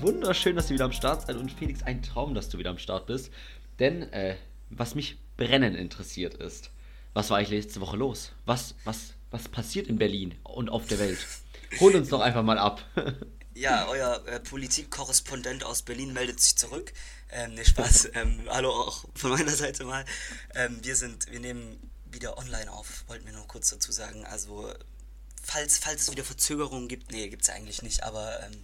Wunderschön, dass ihr wieder am Start seid und Felix, ein Traum, dass du wieder am Start bist. Denn äh, was mich brennend interessiert ist, was war eigentlich letzte Woche los? Was, was, was passiert in Berlin und auf der Welt? Hol uns doch einfach mal ab. Ja, euer äh, Politikkorrespondent aus Berlin meldet sich zurück. Ähm, ne, Spaß. ähm, hallo auch von meiner Seite mal. Ähm, wir sind, wir nehmen wieder online auf, wollten wir noch kurz dazu sagen. Also, falls, falls es wieder Verzögerungen gibt, nee, gibt es eigentlich nicht, aber. Ähm,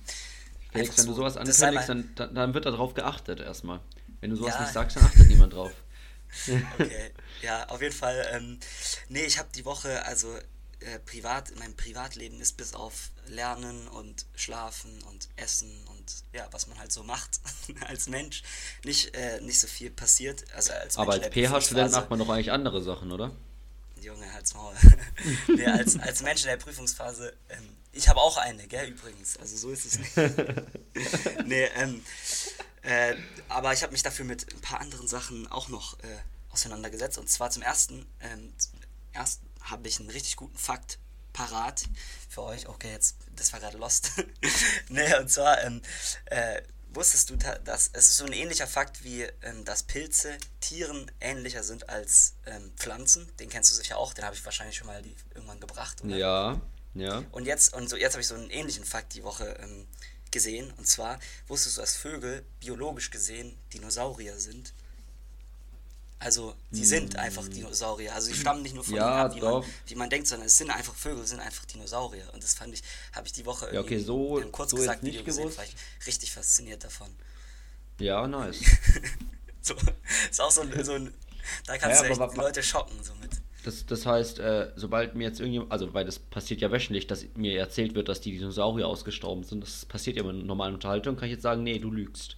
Felix, wenn du so, sowas das sei ankündigst, dann, dann wird darauf geachtet erstmal. Wenn du sowas Ja. nicht sagst, dann achtet niemand drauf. Okay, ja, auf jeden Fall. Ähm, nee, ich habe die Woche, also äh, privat, mein Privatleben ist bis auf Lernen und Schlafen und Essen und ja, was man halt so macht als Mensch, nicht, äh, nicht so viel passiert. Also als Aber Mensch als PH-Student macht man doch eigentlich andere Sachen, oder? Junge, halt's Maul. nee, als, als Mensch in der Prüfungsphase, ähm, ich habe auch eine, gell, übrigens. Also so ist es nicht. nee, ähm, äh, aber ich habe mich dafür mit ein paar anderen Sachen auch noch äh, auseinandergesetzt. Und zwar zum ersten, ähm, zum ersten habe ich einen richtig guten Fakt parat für euch. Okay, jetzt, das war gerade lost. nee, und zwar, ähm, äh, wusstest du, da- dass es ist so ein ähnlicher Fakt wie, ähm, dass Pilze Tieren ähnlicher sind als ähm, Pflanzen. Den kennst du sicher auch, den habe ich wahrscheinlich schon mal die, irgendwann gebracht. Oder? Ja, ja. Und jetzt, und so, jetzt habe ich so einen ähnlichen Fakt die Woche ähm, gesehen. Und zwar wusstest du, dass Vögel biologisch gesehen Dinosaurier sind? Also, sie sind einfach Dinosaurier. Also, sie stammen nicht nur von. Ja, ab, wie man, wie man denkt, sondern es sind einfach Vögel, sind einfach Dinosaurier. Und das fand ich, habe ich die Woche Ja, okay, irgendwie so- in einem kurz so gesagt Video gesehen, war ich richtig fasziniert davon. Ja, nice. So, ist auch so ein, so ein da kannst Ja, du echt aber wa- die Leute schocken somit. Das, das heißt, äh, sobald mir jetzt irgendjemand, also weil das passiert ja wöchentlich, dass mir erzählt wird, dass die Dinosaurier ausgestorben sind, das passiert ja in normalen Unterhaltung, kann ich jetzt sagen, nee, du lügst.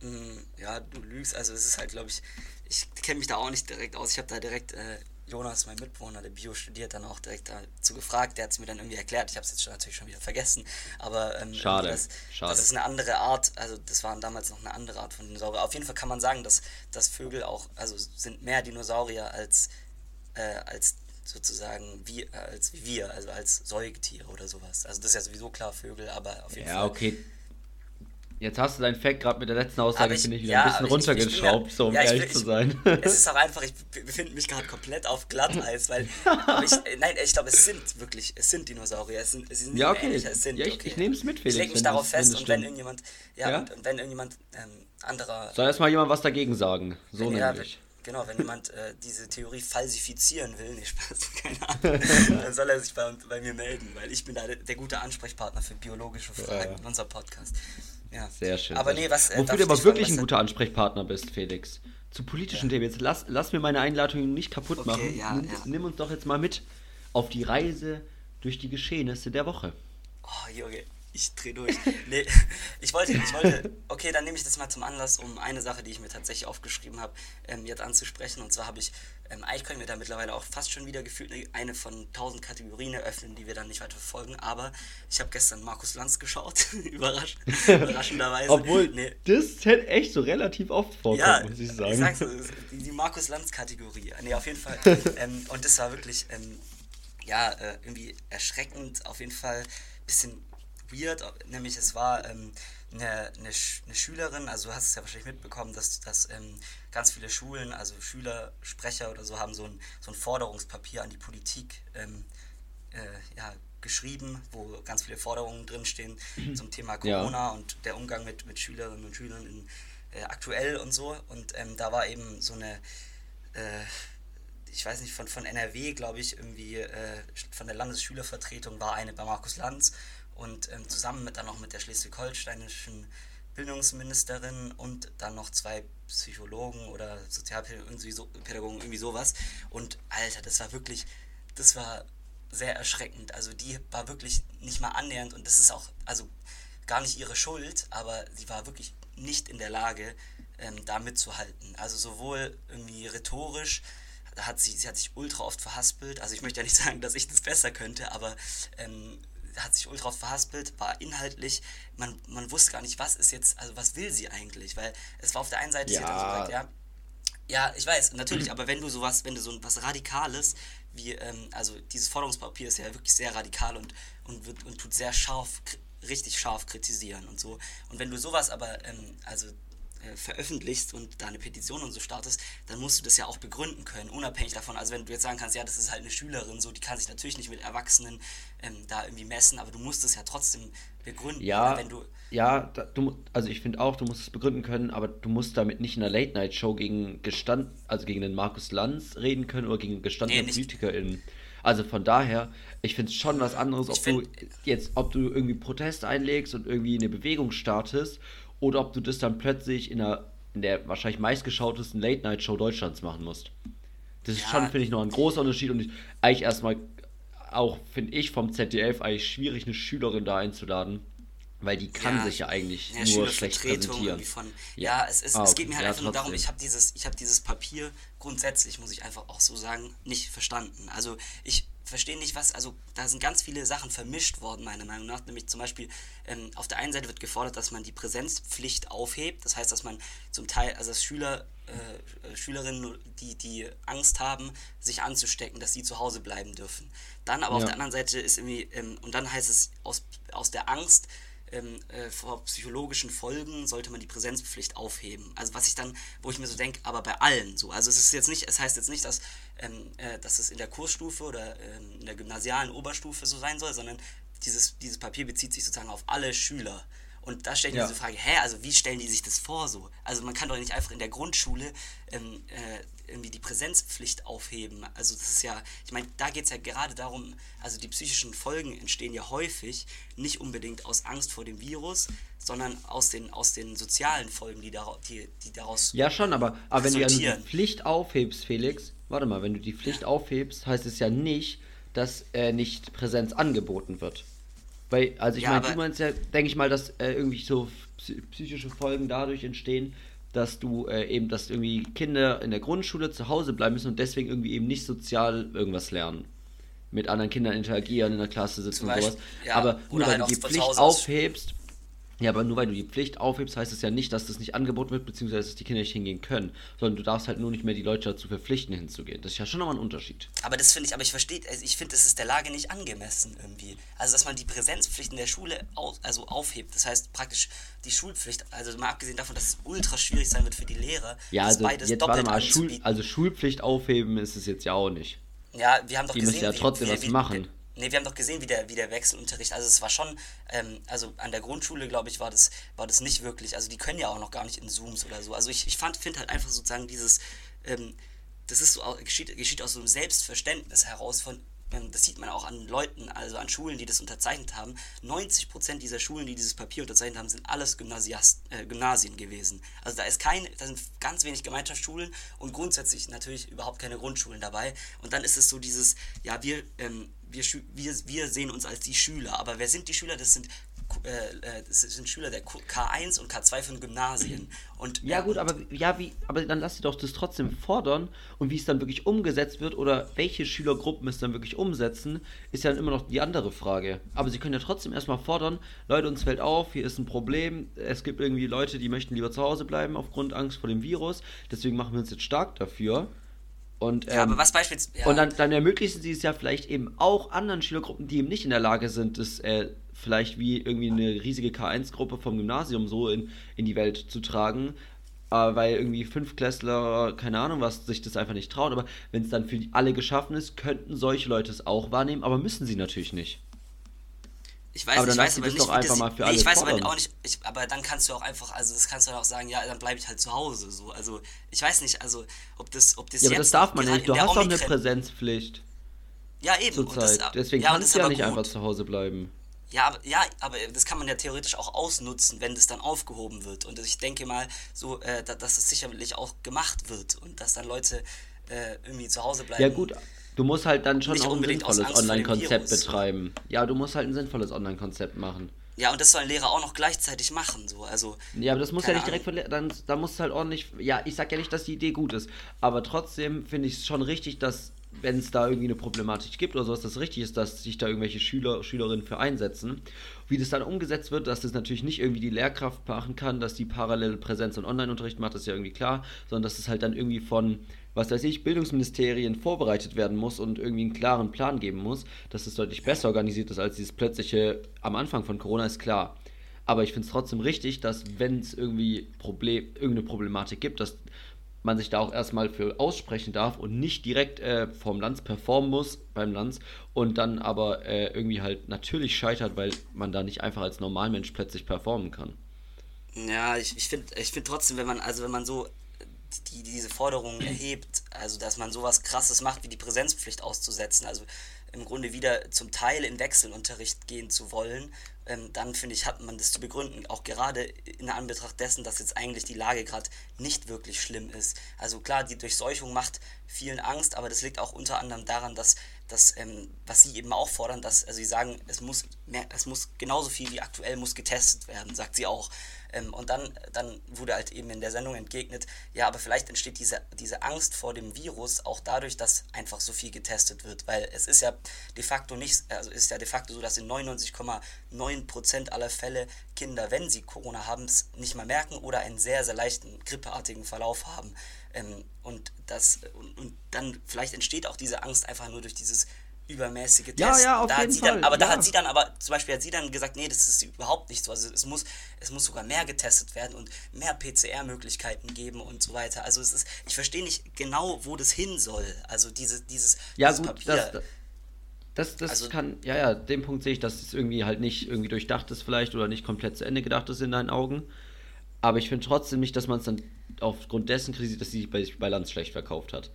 Mm, Ja, du lügst. Also es ist halt, glaube ich, ich kenne mich da auch nicht direkt aus. Ich habe da direkt äh, Jonas, mein Mitbewohner, der Bio studiert, dann auch direkt dazu gefragt. Der hat es mir dann irgendwie erklärt. Ich habe es jetzt schon, natürlich schon wieder vergessen. Aber ähm, Schade, das, schade. das ist eine andere Art. Also das waren damals noch eine andere Art von Dinosaurier. Auf jeden Fall kann man sagen, dass, dass Vögel auch, also sind mehr Dinosaurier als, äh, als sozusagen wie, äh, als wie wir, also als Säugetiere oder sowas. Also das ist ja sowieso klar Vögel, aber auf jeden Ja, Fall. okay. Jetzt hast du deinen Fact gerade mit der letzten Aussage, ich- finde ich, wieder ja, ein bisschen ich- ich runtergeschraubt, ja- so um ja, ich ehrlich will- zu ich- sein. Es ist auch einfach, ich be- befinde mich gerade komplett auf Glatteis, weil. ich, nein, ich glaube, es sind wirklich, es sind Dinosaurier. Es sind, es sind Ja, nicht okay. ähnlicher, es sind. Ja, ich- okay. ich nehm's mit, Felix, Ich lege mich darauf das- fest und wenn irgendjemand, ja, Ja? Und, und wenn irgendjemand ähm, anderer. Soll erstmal jemand was dagegen sagen. So ja, nämlich. Genau, wenn jemand äh, diese Theorie falsifizieren will, nee, Spaß, keine Ahnung, dann soll er sich bei, bei mir melden, weil ich bin da der, der gute Ansprechpartner für biologische Fragen Ja. in unserem Podcast. Ja. Sehr schön. Aber nee, was. Äh, Wofür du aber wirklich fragen, ein guter Ansprechpartner bist, Felix. Zu politischen Themen. Jetzt lass, lass mir meine Einladung nicht kaputt Okay, machen. ja, nimm, ja. nimm uns doch jetzt mal mit auf die Reise durch die Geschehnisse der Woche. Oh, Junge, ich dreh durch. Nee, ich wollte, ich wollte, okay, dann nehme ich das mal zum Anlass, um eine Sache, die ich mir tatsächlich aufgeschrieben habe, ähm, jetzt anzusprechen. Und zwar habe ich, ähm, eigentlich können wir da mittlerweile auch fast schon wieder gefühlt eine- von tausend Kategorien eröffnen, die wir dann nicht weiter verfolgen. Aber ich habe gestern Markus Lanz geschaut, Überrasch, überraschenderweise. Obwohl, nee, das hätte echt so relativ oft vorkommt, ja, muss ich ich sagen. sag's, so, die, die Markus Lanz-Kategorie. Nee, auf jeden Fall. ähm, und das war wirklich, ähm, ja, äh, irgendwie erschreckend, auf jeden Fall bisschen weird, nämlich es war ähm, eine, eine, Sch eine Schülerin, also du hast es ja wahrscheinlich mitbekommen, dass, dass ähm, ganz viele Schulen, also Schüler, Sprecher oder so, haben so ein, so ein Forderungspapier an die Politik ähm, äh, ja, geschrieben, wo ganz viele Forderungen drinstehen zum Thema Ja. Corona und der Umgang mit, mit Schülerinnen und Schülern in, äh, aktuell und so. Und ähm, da war eben so eine, äh, ich weiß nicht, von, von NRW, glaube ich, irgendwie äh, von der Landesschülervertretung war eine bei Markus Lanz und ähm, zusammen mit dann noch mit der schleswig-holsteinischen Bildungsministerin und dann noch zwei Psychologen oder Sozialpädagogen, irgendwie, so, irgendwie sowas. Und Alter, das war wirklich, das war sehr erschreckend. Also die war wirklich nicht mal annähernd und das ist auch, also gar nicht ihre Schuld, aber sie war wirklich nicht in der Lage, ähm, da mitzuhalten. Also sowohl irgendwie rhetorisch, hat sie, sie hat sich ultra oft verhaspelt. Also ich möchte ja nicht sagen, dass ich das besser könnte, aber ähm, hat sich ultra verhaspelt, war inhaltlich, man, man wusste gar nicht, was ist jetzt, also was will sie eigentlich, weil es war auf der einen Seite, ja. sie hat gesagt, ja, ja, ich weiß, natürlich, aber wenn du sowas, wenn du so was Radikales, wie, ähm, also dieses Forderungspapier ist ja wirklich sehr radikal und, und, wird, und tut sehr scharf, richtig scharf kritisieren und so. Und wenn du sowas aber, ähm, also äh, veröffentlichst und da eine Petition und so startest, dann musst du das ja auch begründen können, unabhängig davon. Also wenn du jetzt sagen kannst, ja, das ist halt eine Schülerin, so, die kann sich natürlich nicht mit Erwachsenen ähm, da irgendwie messen, aber du musst es ja trotzdem begründen. Ja, wenn du ja, da, du, also ich finde auch, du musst es begründen können, aber du musst damit nicht in einer Late-Night-Show gegen Gestand, also gegen den Markus Lanz reden können oder gegen gestandene nee, PolitikerInnen. Also von daher, ich finde es schon was anderes, ob du jetzt, ob du irgendwie Protest einlegst und irgendwie eine Bewegung startest oder ob du das dann plötzlich in der, in der wahrscheinlich meistgeschautesten Late-Night-Show Deutschlands machen musst. Das ist ja. schon, finde ich, noch ein großer Unterschied und ich, eigentlich erstmal auch, finde ich, vom ZDF eigentlich schwierig, eine Schülerin da einzuladen. Weil die kann ja, sich ja eigentlich ja, nur schlecht präsentieren. Von, ja, ja es, es, ah, es geht mir halt einfach nur darum, ich habe dieses, hab dieses Papier grundsätzlich, muss ich einfach auch so sagen, nicht verstanden. Also ich verstehe nicht, was, also da sind ganz viele Sachen vermischt worden, meiner Meinung nach. Nämlich zum Beispiel, ähm, auf der einen Seite wird gefordert, dass man die Präsenzpflicht aufhebt. Das heißt, dass man zum Teil, also dass Schüler, äh, Schülerinnen, die, die Angst haben, sich anzustecken, dass sie zu Hause bleiben dürfen. Dann aber auf der anderen Seite ist irgendwie, ähm, und dann heißt es, aus, aus der Angst ähm, äh, vor psychologischen Folgen sollte man die Präsenzpflicht aufheben. Also was ich dann, wo ich mir so denke, aber bei allen so. Also es ist jetzt nicht, es heißt jetzt nicht, dass, ähm, äh, dass es in der Kursstufe oder ähm, in der gymnasialen Oberstufe so sein soll, sondern dieses, dieses Papier bezieht sich sozusagen auf alle Schüler. Und da stellt ja. diese Frage, hä, also wie stellen die sich das vor so? Also man kann doch nicht einfach in der Grundschule ähm, äh, irgendwie die Präsenzpflicht aufheben. Also das ist ja, ich meine, da geht es ja gerade darum, also die psychischen Folgen entstehen ja häufig nicht unbedingt aus Angst vor dem Virus, sondern aus den, aus den sozialen Folgen, die, daraus, die, die daraus Ja schon, aber, aber wenn du ja die Pflicht aufhebst, Felix, warte mal, wenn du die Pflicht ja. aufhebst, heißt es ja nicht, dass äh, nicht Präsenz angeboten wird. Weil, also ich ja, meine, du meinst ja, denke ich mal, dass äh, irgendwie so psychische Folgen dadurch entstehen, dass du äh, eben, dass irgendwie Kinder in der Grundschule zu Hause bleiben müssen und deswegen irgendwie eben nicht sozial irgendwas lernen. Mit anderen Kindern interagieren, in der Klasse sitzen und sowas. Ja, Aber nur weil halt du die Pflicht aufhebst, ja, aber nur weil du die Pflicht aufhebst, heißt es ja nicht, dass das nicht angeboten wird, beziehungsweise dass die Kinder nicht hingehen können, sondern du darfst halt nur nicht mehr die Leute dazu verpflichten, hinzugehen. Das ist ja schon nochmal ein Unterschied. Aber das finde ich, aber ich verstehe, also ich finde, das ist der Lage nicht angemessen irgendwie. Also, dass man die Präsenzpflicht in der Schule auf, also aufhebt, das heißt praktisch die Schulpflicht, also mal abgesehen davon, dass es ultra schwierig sein wird für die Lehrer, ja, also beides jetzt doppelt warte mal, Schul, also Schulpflicht aufheben ist es jetzt ja auch nicht. Ja, wir haben doch die gesehen, müssen ja trotzdem wie, was wie, machen. Ne, wir haben doch gesehen, wie der, wie der Wechselunterricht, also es war schon, ähm, also an der Grundschule, glaube ich, war das, war das nicht wirklich, also die können ja auch noch gar nicht in Zooms oder so. Also ich, ich finde halt einfach sozusagen dieses, ähm, das ist so, geschieht, geschieht aus so einem Selbstverständnis heraus von, ähm, das sieht man auch an Leuten, also an Schulen, die das unterzeichnet haben. 90% dieser Schulen, die dieses Papier unterzeichnet haben, sind alles Gymnasiast, äh, Gymnasien gewesen. Also da ist kein, da sind ganz wenig Gemeinschaftsschulen und grundsätzlich natürlich überhaupt keine Grundschulen dabei. Und dann ist es so dieses, ja, wir, ähm, wir, wir, wir sehen uns als die Schüler. Aber wer sind die Schüler? Das sind äh, das sind Schüler der K1 und K2 von Gymnasien. Und, ja, gut, aber ja, wie, aber dann lass sie doch das trotzdem fordern und wie es dann wirklich umgesetzt wird oder welche Schülergruppen es dann wirklich umsetzen, ist ja dann immer noch die andere Frage. Aber sie können ja trotzdem erstmal fordern, Leute, uns fällt auf, hier ist ein Problem, es gibt irgendwie Leute, die möchten lieber zu Hause bleiben aufgrund Angst vor dem Virus, deswegen machen wir uns jetzt stark dafür. Und, ähm, ja, aber ähm, was beispielsweise. Ja. Und dann, dann ermöglichen sie es ja vielleicht eben auch anderen Schülergruppen, die eben nicht in der Lage sind, das äh, vielleicht wie irgendwie eine riesige K1-Gruppe vom Gymnasium so in, in die Welt zu tragen, äh, weil irgendwie Fünfklässler, keine Ahnung was, sich das einfach nicht trauen. Aber wenn es dann für alle geschaffen ist, könnten solche Leute es auch wahrnehmen, aber müssen sie natürlich nicht. Ich weiß, aber dann ich weiß aber nicht, doch einfach das, mal für nee, ich weiß aber auch nicht, ich, aber dann kannst du auch einfach, also das kannst du auch sagen, ja, dann bleibe ich halt zu Hause, so, also ich weiß nicht, also ob das, ob das ja, aber das darf man nicht, du hast doch eine Präsenzpflicht. Ja, eben. Zurzeit. Das, Deswegen ja, kannst du ja nicht gut. einfach zu Hause bleiben. Ja aber, ja, aber das kann man ja theoretisch auch ausnutzen, wenn das dann aufgehoben wird. Und ich denke mal, so, äh, dass das sicherlich auch gemacht wird und dass dann Leute äh, irgendwie zu Hause bleiben. Ja, gut, du musst halt dann schon auch ein sinnvolles Online-Konzept betreiben. Ja, du musst halt ein sinnvolles Online-Konzept machen. Ja, und das sollen Lehrer auch noch gleichzeitig machen, so, also. Ja, aber das muss ja nicht direkt von, dann, da muss halt ordentlich, ja, ich sag ja nicht, dass die Idee gut ist, aber trotzdem finde ich es schon richtig, dass, wenn es da irgendwie eine Problematik gibt oder sowas, dass es richtig ist, dass sich da irgendwelche Schüler, Schülerinnen für einsetzen. Wie das dann umgesetzt wird, dass das natürlich nicht irgendwie die Lehrkraft machen kann, dass die parallel Präsenz- und Online-Unterricht macht, das ist ja irgendwie klar, sondern dass es halt dann irgendwie von, was weiß ich, Bildungsministerien vorbereitet werden muss und irgendwie einen klaren Plan geben muss, dass es deutlich besser organisiert ist als dieses plötzliche am Anfang von Corona, ist klar. Aber ich finde es trotzdem richtig, dass wenn es irgendwie Problem, irgendeine Problematik gibt, dass man sich da auch erstmal für aussprechen darf und nicht direkt äh, vom Lanz performen muss beim Lanz und dann aber äh, irgendwie halt natürlich scheitert, weil man da nicht einfach als Normalmensch plötzlich performen kann. Ja, ich, ich finde ich find trotzdem, wenn man, also wenn man so die, diese Forderungen erhebt, also dass man sowas krasses macht, wie die Präsenzpflicht auszusetzen, also im Grunde wieder zum Teil in Wechselunterricht gehen zu wollen, ähm, dann finde ich, hat man das zu begründen, auch gerade in Anbetracht dessen, dass jetzt eigentlich die Lage gerade nicht wirklich schlimm ist. Also klar, die Durchseuchung macht vielen Angst, aber das liegt auch unter anderem daran, dass dass, ähm, was sie eben auch fordern, dass, also sie sagen, es muss mehr, es muss genauso viel wie aktuell muss getestet werden, sagt sie auch. Ähm, und dann, dann wurde halt eben in der Sendung entgegnet, ja, aber vielleicht entsteht diese, diese Angst vor dem Virus auch dadurch, dass einfach so viel getestet wird, weil es ist ja de facto nicht, also ist ja de facto so, dass in 99,9% aller Fälle Kinder, wenn sie Corona haben, es nicht mal merken oder einen sehr, sehr leichten grippeartigen Verlauf haben. Ähm, und, das, und, und dann vielleicht entsteht auch diese Angst einfach nur durch dieses übermäßige Testen. Ja, ja, auf da jeden Fall. Dann, aber da ja. hat sie dann aber, zum Beispiel hat sie dann gesagt, nee, das ist überhaupt nicht so. Also es muss, es muss sogar mehr getestet werden und mehr PCR-Möglichkeiten geben und so weiter. Also es ist, ich verstehe nicht genau, wo das hin soll. Also diese, dieses, Ja, dieses gut, Papier. das, das, das Also- kann, ja, ja, den Punkt sehe ich, dass es irgendwie halt nicht irgendwie durchdacht ist vielleicht oder nicht komplett zu Ende gedacht ist in deinen Augen. Aber ich finde trotzdem nicht, dass man es dann aufgrund dessen kritisiert, dass sie sich bei, bei Lanz schlecht verkauft hat.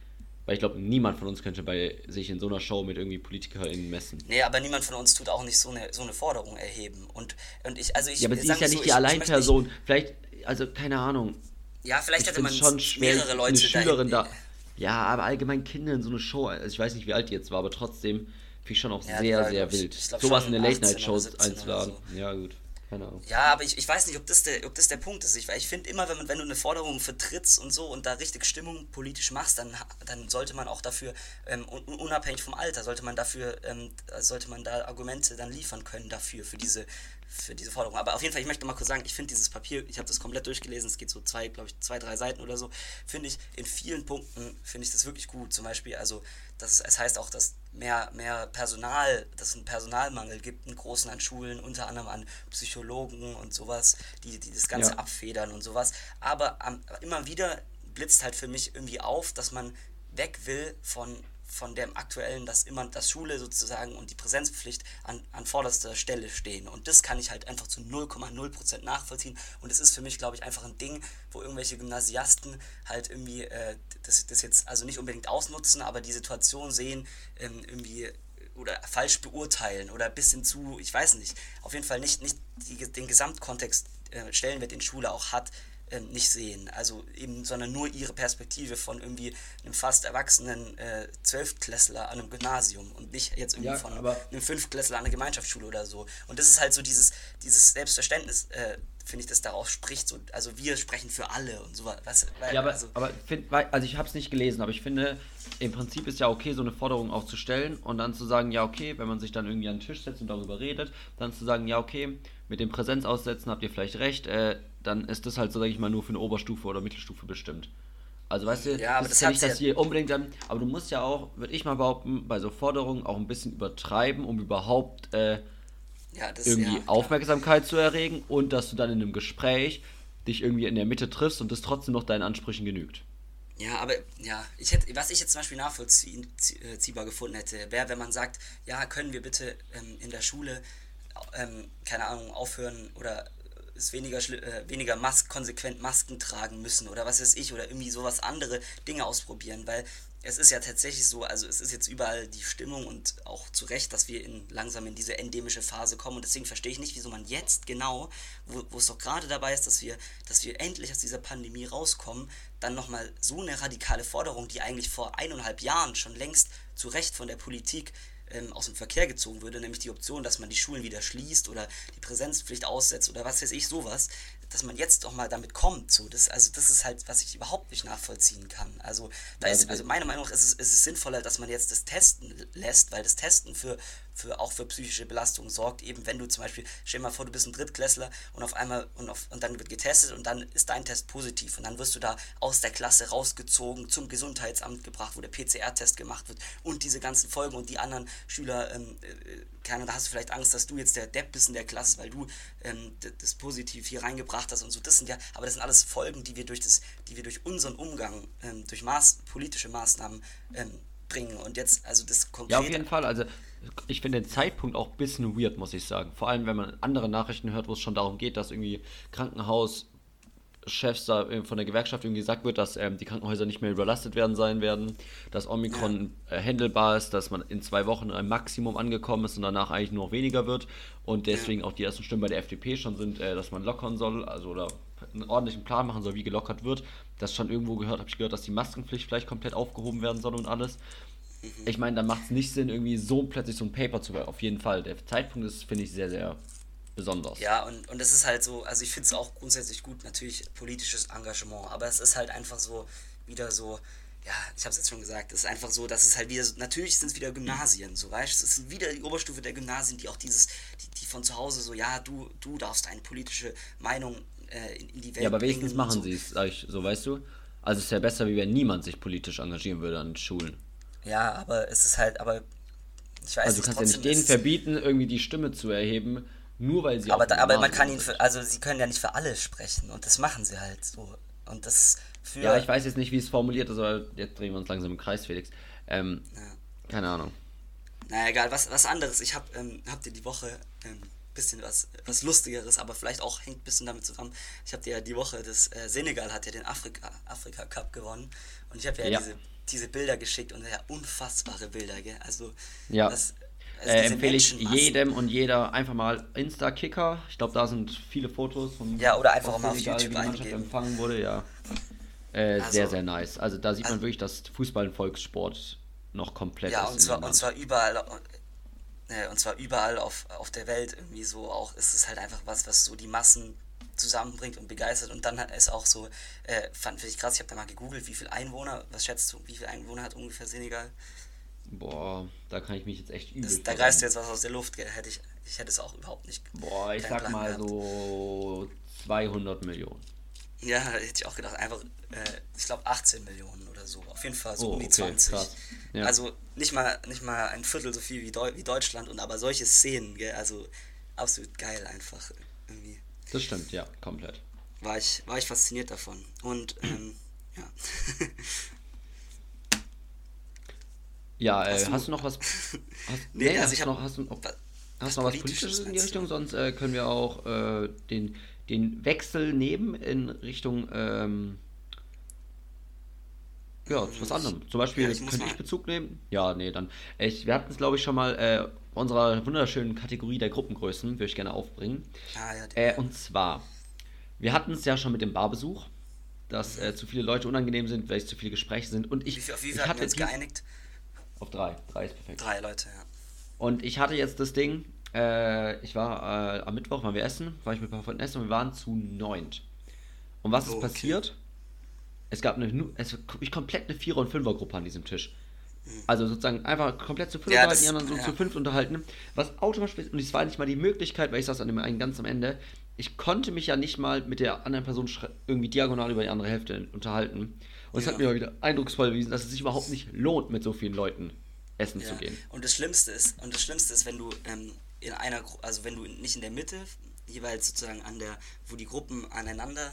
Weil ich glaube, niemand von uns könnte bei sich in so einer Show mit irgendwie PolitikerInnen messen. Nee, aber niemand von uns tut auch nicht so eine, so eine Forderung erheben. Und, und ich, also ich Ja, aber sie ist ja so, nicht ich- die ich Alleinperson. Vielleicht, also keine Ahnung. Ja, vielleicht Ich hätte man schon schwer, mehrere Leute eine Schülerin dahin- da. Ja, aber allgemein Kinder in so eine Show, also ich weiß nicht, wie alt die jetzt war, aber trotzdem finde ich schon auch Ja, sehr, sehr ich- wild. ich glaub Sowas in eine 18 oder Late-Night-Show 17 oder einzuladen. so. Ja, gut. Keine Ahnung. Ja, aber ich, ich weiß nicht, ob das der, ob das der Punkt ist. Ich, ich finde immer, wenn, man, wenn du eine Forderung vertrittst und so und da richtig Stimmung politisch machst, dann, dann sollte man auch dafür, ähm, un- unabhängig vom Alter, sollte man dafür, ähm, sollte man da Argumente dann liefern können dafür, für diese, für diese Forderung. Aber auf jeden Fall, ich möchte mal kurz sagen, ich finde dieses Papier, ich habe das komplett durchgelesen, es geht so zwei, glaube ich, zwei, drei Seiten oder so, finde ich in vielen Punkten, finde ich das wirklich gut. Zum Beispiel, also, das, es heißt auch, dass mehr, mehr Personal, dass es einen Personalmangel gibt, einen großen an Schulen, unter anderem an Psychologen und sowas, die, die das Ganze Ja. abfedern und sowas. Aber am, immer wieder blitzt halt für mich irgendwie auf, dass man weg will von, von dem aktuellen, dass immer das Schule sozusagen und die Präsenzpflicht an, an vorderster Stelle stehen. Und das kann ich halt einfach zu 0,0% nachvollziehen. Und es ist für mich, glaube ich, einfach ein Ding, wo irgendwelche Gymnasiasten halt irgendwie äh, das, das jetzt also nicht unbedingt ausnutzen, aber die Situation sehen, ähm, irgendwie oder falsch beurteilen oder bis hin zu, ich weiß nicht, auf jeden Fall nicht, nicht die, den Gesamtkontext äh, Stellenwert, den Schule auch hat, ähm, nicht sehen. Also eben, sondern nur ihre Perspektive von irgendwie einem fast erwachsenen äh, Zwölftklässler an einem Gymnasium und nicht jetzt irgendwie Ja, von einem Fünftklässler an einer Gemeinschaftsschule oder so. Und das ist halt so dieses, dieses Selbstverständnis, äh, finde ich, das daraus spricht. So, also wir sprechen für alle und so was. Weil, Ja, aber, also, aber find, also ich habe es nicht gelesen, aber ich finde, im Prinzip ist ja okay, so eine Forderung auch zu stellen und dann zu sagen, ja, okay, wenn man sich dann irgendwie an den Tisch setzt und darüber redet, dann zu sagen, ja, okay, mit dem Präsenzaussetzen habt ihr vielleicht recht, äh, dann ist das halt so, sag ich mal, nur für eine Oberstufe oder Mittelstufe bestimmt. Also weißt du, Ja, das das ist ja nicht, dass ihr unbedingt dann, aber du musst ja auch, würde ich mal behaupten, bei so Forderungen auch ein bisschen übertreiben, um überhaupt äh, ja, das, irgendwie ja. Aufmerksamkeit zu erregen und dass du dann in einem Gespräch dich irgendwie in der Mitte triffst und das trotzdem noch deinen Ansprüchen genügt. Ja, aber ja, ich hätte, was ich jetzt zum Beispiel nachvollziehbar gefunden hätte, wäre, wenn man sagt, ja, können wir bitte ähm, in der Schule, ähm, keine Ahnung, aufhören oder es weniger, äh, weniger Mas konsequent Masken tragen müssen oder was weiß ich oder irgendwie sowas andere Dinge ausprobieren, weil es ist ja tatsächlich so, also es ist jetzt überall die Stimmung und auch zu Recht, dass wir in, langsam in diese endemische Phase kommen und deswegen verstehe ich nicht, wieso man jetzt genau, wo, wo es doch gerade dabei ist, dass wir, dass wir endlich aus dieser Pandemie rauskommen, dann nochmal so eine radikale Forderung, die eigentlich vor eineinhalb Jahren schon längst zu Recht von der Politik ähm, aus dem Verkehr gezogen würde, nämlich die Option, dass man die Schulen wieder schließt oder die Präsenzpflicht aussetzt oder was weiß ich, sowas, dass man jetzt doch mal damit kommt. So, das, also das ist halt, was ich überhaupt nicht nachvollziehen kann. Also, da ist, also meiner Meinung nach ist es, ist es sinnvoller, dass man jetzt das Testen lässt, weil das Testen für, für auch für psychische Belastung sorgt. Eben wenn du zum Beispiel, stell dir mal vor, du bist ein Drittklässler und auf einmal und, auf, und dann wird getestet und dann ist dein Test positiv und dann wirst du da aus der Klasse rausgezogen, zum Gesundheitsamt gebracht, wo der PCR-Test gemacht wird und diese ganzen Folgen und die anderen Schüler, ähm, äh, keine, da hast du vielleicht Angst, dass du jetzt der Depp bist in der Klasse, weil du ähm, das positiv hier reingebracht hast und so. Das sind ja, aber das sind alles Folgen, die wir durch das, die wir durch unseren Umgang, ähm, durch Maß, politische Maßnahmen ähm, bringen. Und jetzt, also das konkrete. Ja, auf jeden Fall. Also ich finde den Zeitpunkt auch ein bisschen weird, muss ich sagen. Vor allem, wenn man andere Nachrichten hört, wo es schon darum geht, dass irgendwie Krankenhaus Chefs da von der Gewerkschaft irgendwie gesagt wird, dass ähm, die Krankenhäuser nicht mehr überlastet werden sein werden, dass Omikron ja. äh, handelbar ist, dass man in zwei Wochen ein Maximum angekommen ist und danach eigentlich nur noch weniger wird und deswegen ja. auch die ersten Stimmen bei der FDP schon sind, äh, dass man lockern soll, also oder einen ordentlichen Plan machen soll, wie gelockert wird. Das schon irgendwo gehört, habe ich gehört, dass die Maskenpflicht vielleicht komplett aufgehoben werden soll und alles. Ich meine, da macht es nicht Sinn, irgendwie so plötzlich so ein Paper zu Auf jeden Fall. Der Zeitpunkt ist, finde ich, sehr, sehr besonders. Ja, und, und das ist halt so, also ich finde es auch grundsätzlich gut, natürlich politisches Engagement, aber es ist halt einfach so, wieder so, ja, ich habe es jetzt schon gesagt, es ist einfach so, dass es halt wieder, so, natürlich sind es wieder Gymnasien, so weißt du, es ist wieder die Oberstufe der Gymnasien, die auch dieses, die, die von zu Hause so, ja, du, du darfst eine politische Meinung äh, in, in, die Welt Ja, aber wenigstens machen so. sie es, sag ich, so weißt du. Also es ist ja besser, wie wenn niemand sich politisch engagieren würde an Schulen. Ja, aber es ist halt, aber ich weiß Also du kannst ja nicht denen verbieten, irgendwie die Stimme zu erheben, nur weil sie aber, da, aber man kann ihn für, also sie können ja nicht für alle sprechen und das machen sie halt so. Und das für ja ich weiß jetzt nicht wie es formuliert ist aber jetzt drehen wir uns langsam im Kreis Felix. Ähm, ja. keine Ahnung. Naja egal was was anderes. Ich habe ähm, habt ihr die Woche ähm, bisschen was was lustigeres aber vielleicht auch hängt ein bisschen damit zusammen. Ich habe dir ja die Woche das äh, Senegal hat ja den Afrika Afrika Cup gewonnen und ich habe ja, ja, diese diese Bilder geschickt und ja unfassbare Bilder gell also ja das, also äh, empfehle ich jedem und jeder einfach mal Insta-Kicker. Ich glaube, da sind viele Fotos von. Ja, oder einfach mal auf YouTube wie die Mannschaft empfangen wurde, ja. Äh, also, sehr, sehr nice. Also da sieht man also, wirklich, dass Fußball ein Volkssport noch komplett ja, ist. Ja, und zwar, und zwar überall. Äh, und zwar überall auf, auf der Welt irgendwie so auch ist es halt einfach was, was so die Massen zusammenbringt und begeistert. Und dann ist auch so, äh, fand ich krass, ich habe da mal gegoogelt, wie viel Einwohner, was schätzt du, wie viel Einwohner hat ungefähr Senegal? Boah, da kann ich mich jetzt echt übel. Das, da reißt jetzt was aus der Luft, hätte ich, ich hätte es auch überhaupt nicht. Boah, ich sag Plan mal gehabt. so 200 Millionen. Ja, hätte ich auch gedacht, einfach, äh, ich glaube 18 Millionen oder so. Auf jeden Fall so oh, um die okay, 20. Ja. Also nicht mal, nicht mal ein Viertel so viel wie, Deu wie Deutschland und aber solche Szenen, gell, also absolut geil einfach. Das stimmt, ja, komplett. War ich, war ich fasziniert davon. Und ähm, ja. Ja, äh, hast, du, noch was? Hast, nee, nee also ich noch, hast du noch, hast noch was Politisches in die Richtung? Sonst äh, können wir auch äh, den, den Wechsel nehmen in Richtung ähm, ja, zu was anderem. Zum Beispiel ja, könnte ich Bezug nehmen. Ja, nee, dann. Ich, wir hatten es, glaube ich, schon mal äh, unserer wunderschönen Kategorie der Gruppengrößen, würde ich gerne aufbringen. Ah, ja, äh, und zwar, wir hatten es ja schon mit dem Barbesuch, dass äh, zu viele Leute unangenehm sind, weil es zu viele Gespräche sind. Und ich, wie auf wie ich hatte wir uns geeinigt? Auf drei. Drei ist perfekt. Drei Leute, ja. Und ich hatte jetzt das Ding, äh, ich war äh, am Mittwoch, waren wir essen, war ich mit ein paar Freunden essen und wir waren zu neunt. Und was oh, ist passiert? Okay. Es gab eine, es ich komplett eine Vierer- und Fünfer-Gruppe an diesem Tisch. Also sozusagen einfach komplett zu fünf ja, unterhalten, die anderen so ja. zu fünf unterhalten. Was automatisch, und es war nicht mal die Möglichkeit, weil ich saß an dem einen ganz am Ende, ich konnte mich ja nicht mal mit der anderen Person irgendwie diagonal über die andere Hälfte unterhalten. Und es hat mir mal wieder eindrucksvoll bewiesen, dass es sich überhaupt nicht lohnt, mit so vielen Leuten essen ja. zu gehen. Und das Schlimmste ist, und das Schlimmste ist, wenn du ähm, in einer, also wenn du nicht in der Mitte, jeweils sozusagen an der, wo die Gruppen aneinander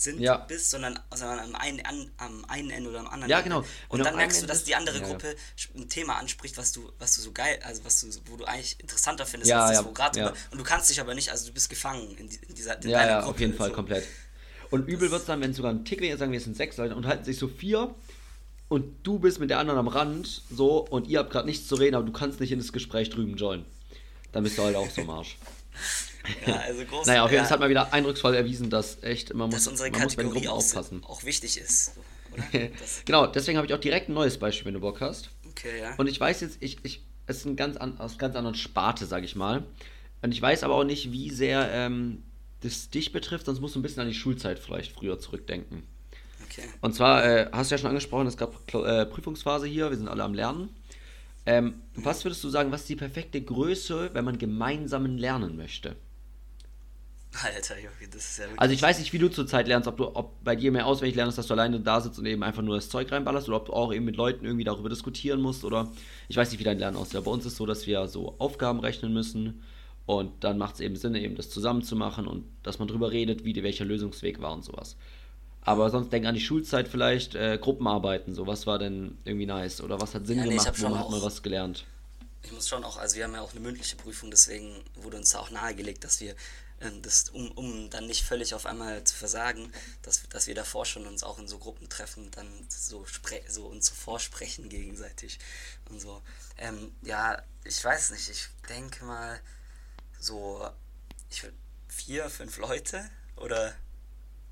sind ja. bist, sondern, sondern am, einen, an, am einen Ende oder am anderen Ja, genau. Und, und dann merkst du, dass die andere Gruppe ein Thema anspricht, was du, was du so geil, also was du, wo du eigentlich interessanter findest ja, als das, wo gerade ja. und du kannst dich aber nicht, also du bist gefangen in, in dieser in ja, ja, Gruppe. auf jeden Fall so. komplett. Und übel wird es dann, wenn sogar ein Tick weniger sagen, wir sind sechs Leute und halten sich so vier und du bist mit der anderen am Rand so und ihr habt gerade nichts zu reden, aber du kannst nicht in das Gespräch drüben joinen. Dann bist du halt auch so am Arsch. ja, also groß, naja, auf jeden Fall hat mal wieder eindrucksvoll erwiesen, dass echt man dass muss, unsere man Kategorie muss bei Gruppen aufpassen. Auch wichtig ist. genau, deswegen habe ich auch direkt ein neues Beispiel, wenn du Bock hast. Okay, ja. Und ich weiß jetzt, ich, ich es ist ein ganz an, aus ganz anderen Sparte, sag ich mal. Und ich weiß aber auch nicht, wie sehr ähm, das dich betrifft, sonst musst du ein bisschen an die Schulzeit vielleicht früher zurückdenken. Okay. Und zwar, äh, hast du ja schon angesprochen, es gab äh, Prüfungsphase hier, wir sind alle am Lernen. Ähm, was würdest du sagen, was ist die perfekte Größe, wenn man gemeinsam lernen möchte? Alter, Junge, das ist ja wirklich. Also ich weiß nicht, wie du zurzeit lernst, ob du, ob bei dir mehr auswendig lernst, dass du alleine da sitzt und eben einfach nur das Zeug reinballerst oder ob du auch eben mit Leuten irgendwie darüber diskutieren musst oder ich weiß nicht, wie dein Lernen aussieht. Aber bei uns ist es so, dass wir so Aufgaben rechnen müssen und dann macht es eben Sinn, eben das zusammen zu machen und dass man drüber redet, wie welcher Lösungsweg war und sowas. Aber sonst denk an die Schulzeit vielleicht, äh, Gruppenarbeiten, so was war denn irgendwie nice oder was hat Sinn Ja, nee, gemacht, wo man hat mal was gelernt. Ich muss schon auch, also wir haben ja auch eine mündliche Prüfung, deswegen wurde uns da auch nahegelegt, dass wir das, um, um dann nicht völlig auf einmal zu versagen, dass, dass wir davor schon uns auch in so Gruppen treffen, dann so, spre so uns so vorsprechen gegenseitig und so. Ähm, ja, ich weiß nicht, ich denke mal so, ich vier, fünf Leute oder,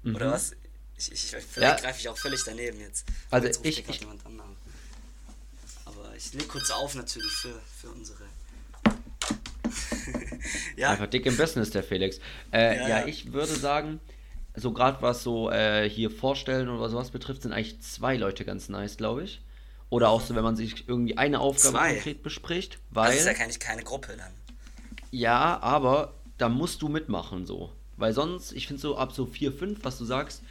oder was? Ich, ich, ich, vielleicht Ja. greife ich auch völlig daneben jetzt. Also jetzt ich- ich- jemand an, aber- ich leg kurz auf natürlich für, für unsere. ja, Einfach dick im Business, der Felix. Äh, Ja, ja, ja. ich würde sagen, so gerade was so äh, hier vorstellen oder sowas betrifft, sind eigentlich zwei Leute ganz nice, glaube ich. Oder auch so, wenn man sich irgendwie eine Aufgabe Zwei? konkret bespricht, das weil ist ja keine, keine Gruppe dann. ja, aber da musst du mitmachen so, weil sonst, ich finde so ab so 4, 5, was du sagst,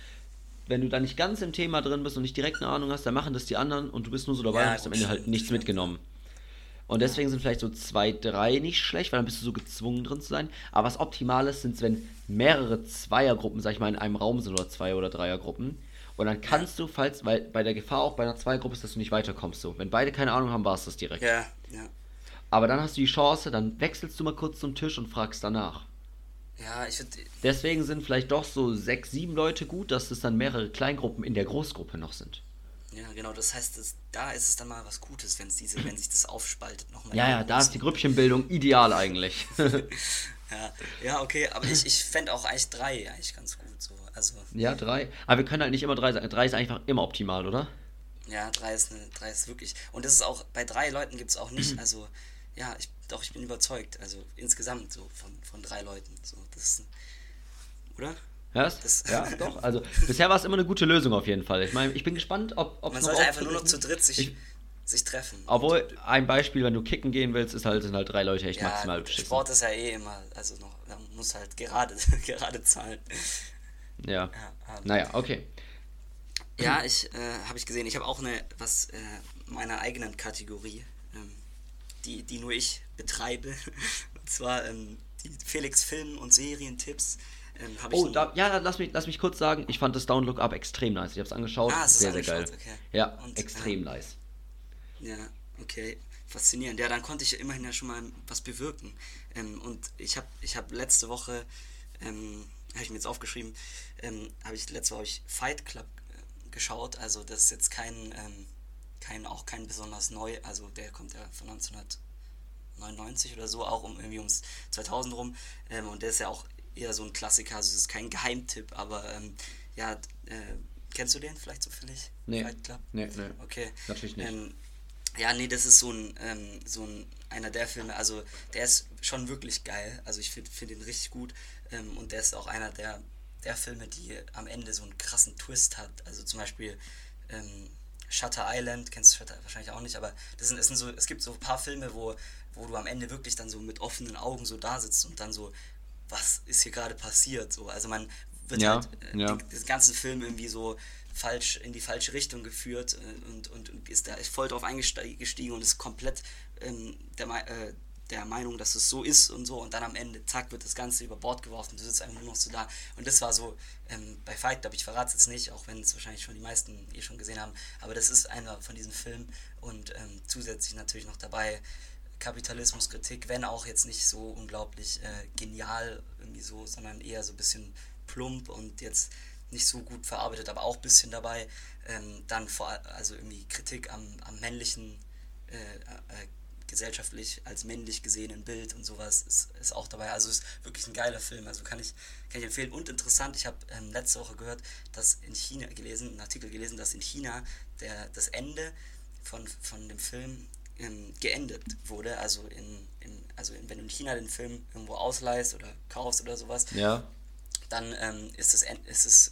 wenn du da nicht ganz im Thema drin bist und nicht direkt eine Ahnung hast, dann machen das die anderen und du bist nur so dabei Ja, und hast am Ende halt nichts mitgenommen. Und deswegen sind vielleicht so zwei, drei nicht schlecht, weil dann bist du so gezwungen drin zu sein. Aber was optimal ist, sind wenn mehrere Zweiergruppen, sag ich mal, in einem Raum sind oder zwei oder Dreiergruppen. Und dann kannst du, falls, weil bei der Gefahr auch bei einer Zweiergruppe ist, dass du nicht weiterkommst. So, wenn beide keine Ahnung haben, war es das direkt. Ja, ja. Aber dann hast du die Chance, dann wechselst du mal kurz zum Tisch und fragst danach. Ja, ich finde. Deswegen sind vielleicht doch so sechs, sieben Leute gut, dass es dann mehrere Kleingruppen in der Großgruppe noch sind. Ja, genau, das heißt, das, da ist es dann mal was Gutes, wenn es diese, wenn sich das aufspaltet nochmal. Ja, ja, da ist die Grüppchenbildung ideal eigentlich. Ja, ja, okay, aber ich, ich fände auch eigentlich drei eigentlich ganz gut so. Also, ja, drei. Aber wir können halt nicht immer drei sein. Drei ist einfach immer optimal, oder? ja, drei ist, eine, drei ist wirklich. Und das ist auch, bei drei Leuten gibt es auch nicht, also, ja, ich, doch, ich bin überzeugt. Also insgesamt so von, von drei Leuten. So, das oder? Das- ja doch. Also bisher war es immer eine gute Lösung auf jeden Fall. Ich meine, ich bin gespannt, ob ob Man sollte einfach nur noch zu dritt sich, Ich- sich treffen. Obwohl, ein Beispiel, wenn du kicken gehen willst, ist halt, sind halt drei Leute echt ja, maximal beschissen. Sport ist ja eh immer, also noch, man muss halt gerade, gerade zahlen. Ja. Ja, ähm, Naja, okay. Ja, ich äh, habe ich gesehen. Ich habe auch eine, was äh, meiner eigenen Kategorie, ähm, die, die nur ich betreibe. Und zwar ähm, die Felix Film- und Serientipps. Ähm, Oh, da, ja, lass mich, lass mich kurz sagen, ich fand das Down Look Up extrem nice. Ich habe es angeschaut. Ah, sehr, sehr geil. okay. Ja, Und, extrem ähm, nice. Ja, okay. Faszinierend. Ja, dann konnte ich immerhin ja schon mal was bewirken. Ähm, und ich habe ich hab letzte Woche, ähm, habe ich mir jetzt aufgeschrieben, ähm, habe ich letzte Woche ich Fight Club äh, geschaut. Also das ist jetzt kein, ähm, kein, auch kein besonders neu, also der kommt ja von 1999 oder so, auch um irgendwie ums 2000 rum. Ähm, und der ist ja auch eher so ein Klassiker, also es ist kein Geheimtipp, aber ähm, ja, äh, kennst du den vielleicht zufällig? Nee. Fight Club? Nee, nee. Okay. Natürlich nicht. Ähm, ja, nee, das ist so ein, ähm, so ein, einer der Filme, also der ist schon wirklich geil. Also ich finde find ihn richtig gut. Ähm, und der ist auch einer der, der Filme, die am Ende so einen krassen Twist hat. Also zum Beispiel ähm, Shutter Island, kennst du Shutter wahrscheinlich auch nicht, aber das sind, es, sind so, es gibt so ein paar Filme, wo, wo du am Ende wirklich dann so mit offenen Augen so da sitzt und dann so, was ist hier gerade passiert? So, also man wird Ja, halt äh, ja. den, den ganzen Film irgendwie so falsch in die falsche Richtung geführt äh, und, und, und ist da voll drauf eingestiegen und ist komplett ähm, der, äh, der Meinung, dass es so ist und so und dann am Ende, zack, wird das Ganze über Bord geworfen, du sitzt einfach nur noch so da und das war so ähm, bei Fight Club, ich verrate es jetzt nicht, auch wenn es wahrscheinlich schon die meisten eh schon gesehen haben, aber das ist einer von diesen Filmen und ähm, zusätzlich natürlich noch dabei Kapitalismuskritik, wenn auch jetzt nicht so unglaublich äh, genial irgendwie so, sondern eher so ein bisschen plump und jetzt nicht so gut verarbeitet, aber auch ein bisschen dabei. Ähm, dann vor also irgendwie Kritik am, am männlichen, äh, äh, gesellschaftlich als männlich gesehenen Bild und sowas ist, ist auch dabei. Also ist wirklich ein geiler Film, also kann ich, kann ich empfehlen. Und interessant, ich habe ähm, letzte Woche gehört, dass in China gelesen, einen Artikel gelesen, dass in China der, das Ende von, von dem Film ähm, geendet wurde. Also, in, in, also in, wenn du in China den Film irgendwo ausleihst oder kaufst oder sowas, Ja. dann ähm, ist, das, ist, es,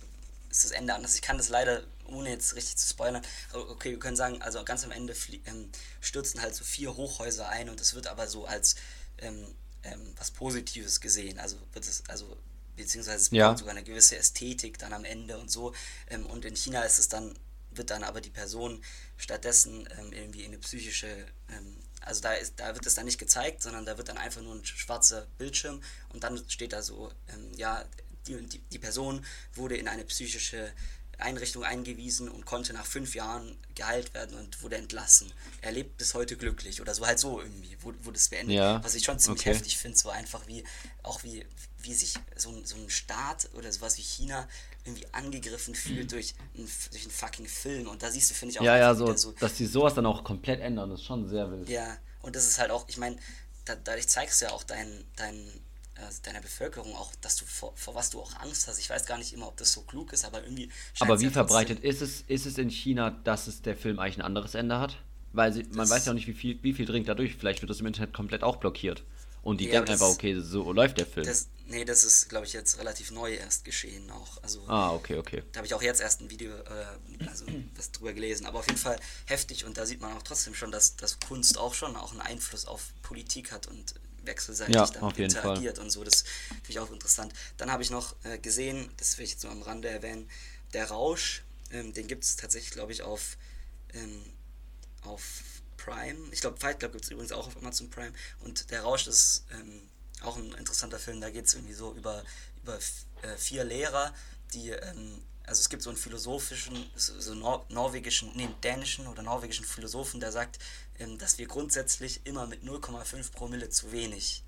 ist das Ende anders. Ich kann das leider, ohne jetzt richtig zu spoilern, okay, wir können sagen, also ganz am Ende ähm, stürzen halt so vier Hochhäuser ein und es wird aber so als ähm, ähm, was Positives gesehen. Also wird es, also beziehungsweise es Ja. sogar eine gewisse Ästhetik dann am Ende und so. Ähm, und in China ist es dann, wird dann aber die Person stattdessen ähm, irgendwie in eine psychische, ähm, also da ist, da wird es dann nicht gezeigt, sondern da wird dann einfach nur ein schwarzer Bildschirm und dann steht da so, ähm, ja, die, die, die Person wurde in eine psychische Einrichtung eingewiesen und konnte nach fünf Jahren geheilt werden und wurde entlassen. Er lebt bis heute glücklich oder so halt so irgendwie, wurde, wurde es beendet. Ja, Was ich schon ziemlich okay. heftig finde, so einfach wie, auch wie, wie sich so so ein Staat oder sowas wie China irgendwie angegriffen fühlt durch, ein, durch einen fucking Film. Und da siehst du, finde ich, auch Ja, ja, so, wieder dass die sowas dann auch komplett ändern, das ist schon sehr wild. ja, und das ist halt auch, ich meine, da, dadurch zeigst du ja auch dein, dein, äh, deiner Bevölkerung auch, dass du vor, vor was du auch Angst hast. Ich weiß gar nicht immer, ob das so klug ist, aber irgendwie. Aber wie ja verbreitet ist es, ist es in China, dass es der Film eigentlich ein anderes Ende hat? Weil sie, man weiß ja auch nicht, wie viel, wie viel dringt dadurch. Vielleicht wird das im Internet komplett auch blockiert. Und die Ja, denken einfach, okay, so läuft der Film. Das, nee, das ist, glaube ich, jetzt relativ neu erst geschehen auch. Also, ah, okay, okay. da habe ich auch jetzt erst ein Video, äh, also was drüber gelesen. Aber auf jeden Fall heftig und da sieht man auch trotzdem schon, dass, dass Kunst auch schon auch einen Einfluss auf Politik hat und wechselseitig Ja, damit auf jeden Fall. interagiert und so. Das finde ich auch interessant. Dann habe ich noch äh, gesehen, das will ich jetzt nur am Rande erwähnen, der Rausch, ähm, den gibt es tatsächlich, glaube ich, auf, ähm, auf Prime. Ich glaube, Fight Club gibt es übrigens auch auf Amazon Prime. Und der Rausch ist ähm, auch ein interessanter Film. Da geht es irgendwie so über, über äh, vier Lehrer, die, ähm, also es gibt so einen philosophischen, so, so nor norwegischen, nee, dänischen oder norwegischen Philosophen, der sagt, ähm, dass wir grundsätzlich immer mit 0,5 Promille zu wenig,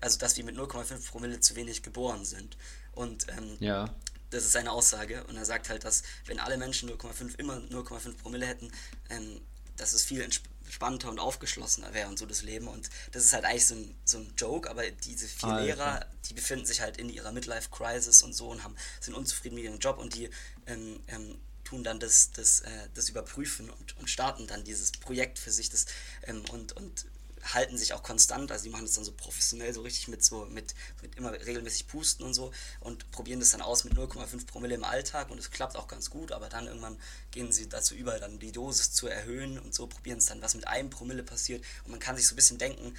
also dass wir mit 0,5 Promille zu wenig geboren sind. Und ähm, Ja. das ist seine Aussage. Und er sagt halt, dass wenn alle Menschen 0,5 immer 0,5 Promille hätten, ähm, dass es viel entspannter und aufgeschlossener wäre und so das Leben. Und das ist halt eigentlich so ein, so ein Joke, aber diese vier Alter. Lehrer, die befinden sich halt in ihrer Midlife-Crisis und so und haben, sind unzufrieden mit ihrem Job und die ähm, ähm, tun dann das, das, äh, das überprüfen und, und starten dann dieses Projekt für sich das, ähm, und, und halten sich auch konstant, also die machen das dann so professionell, so richtig mit so, mit, mit immer regelmäßig pusten und so und probieren das dann aus mit 0,5 Promille im Alltag und es klappt auch ganz gut, aber dann irgendwann gehen sie dazu über, dann die Dosis zu erhöhen und so probieren es dann, was mit einem Promille passiert und man kann sich so ein bisschen denken,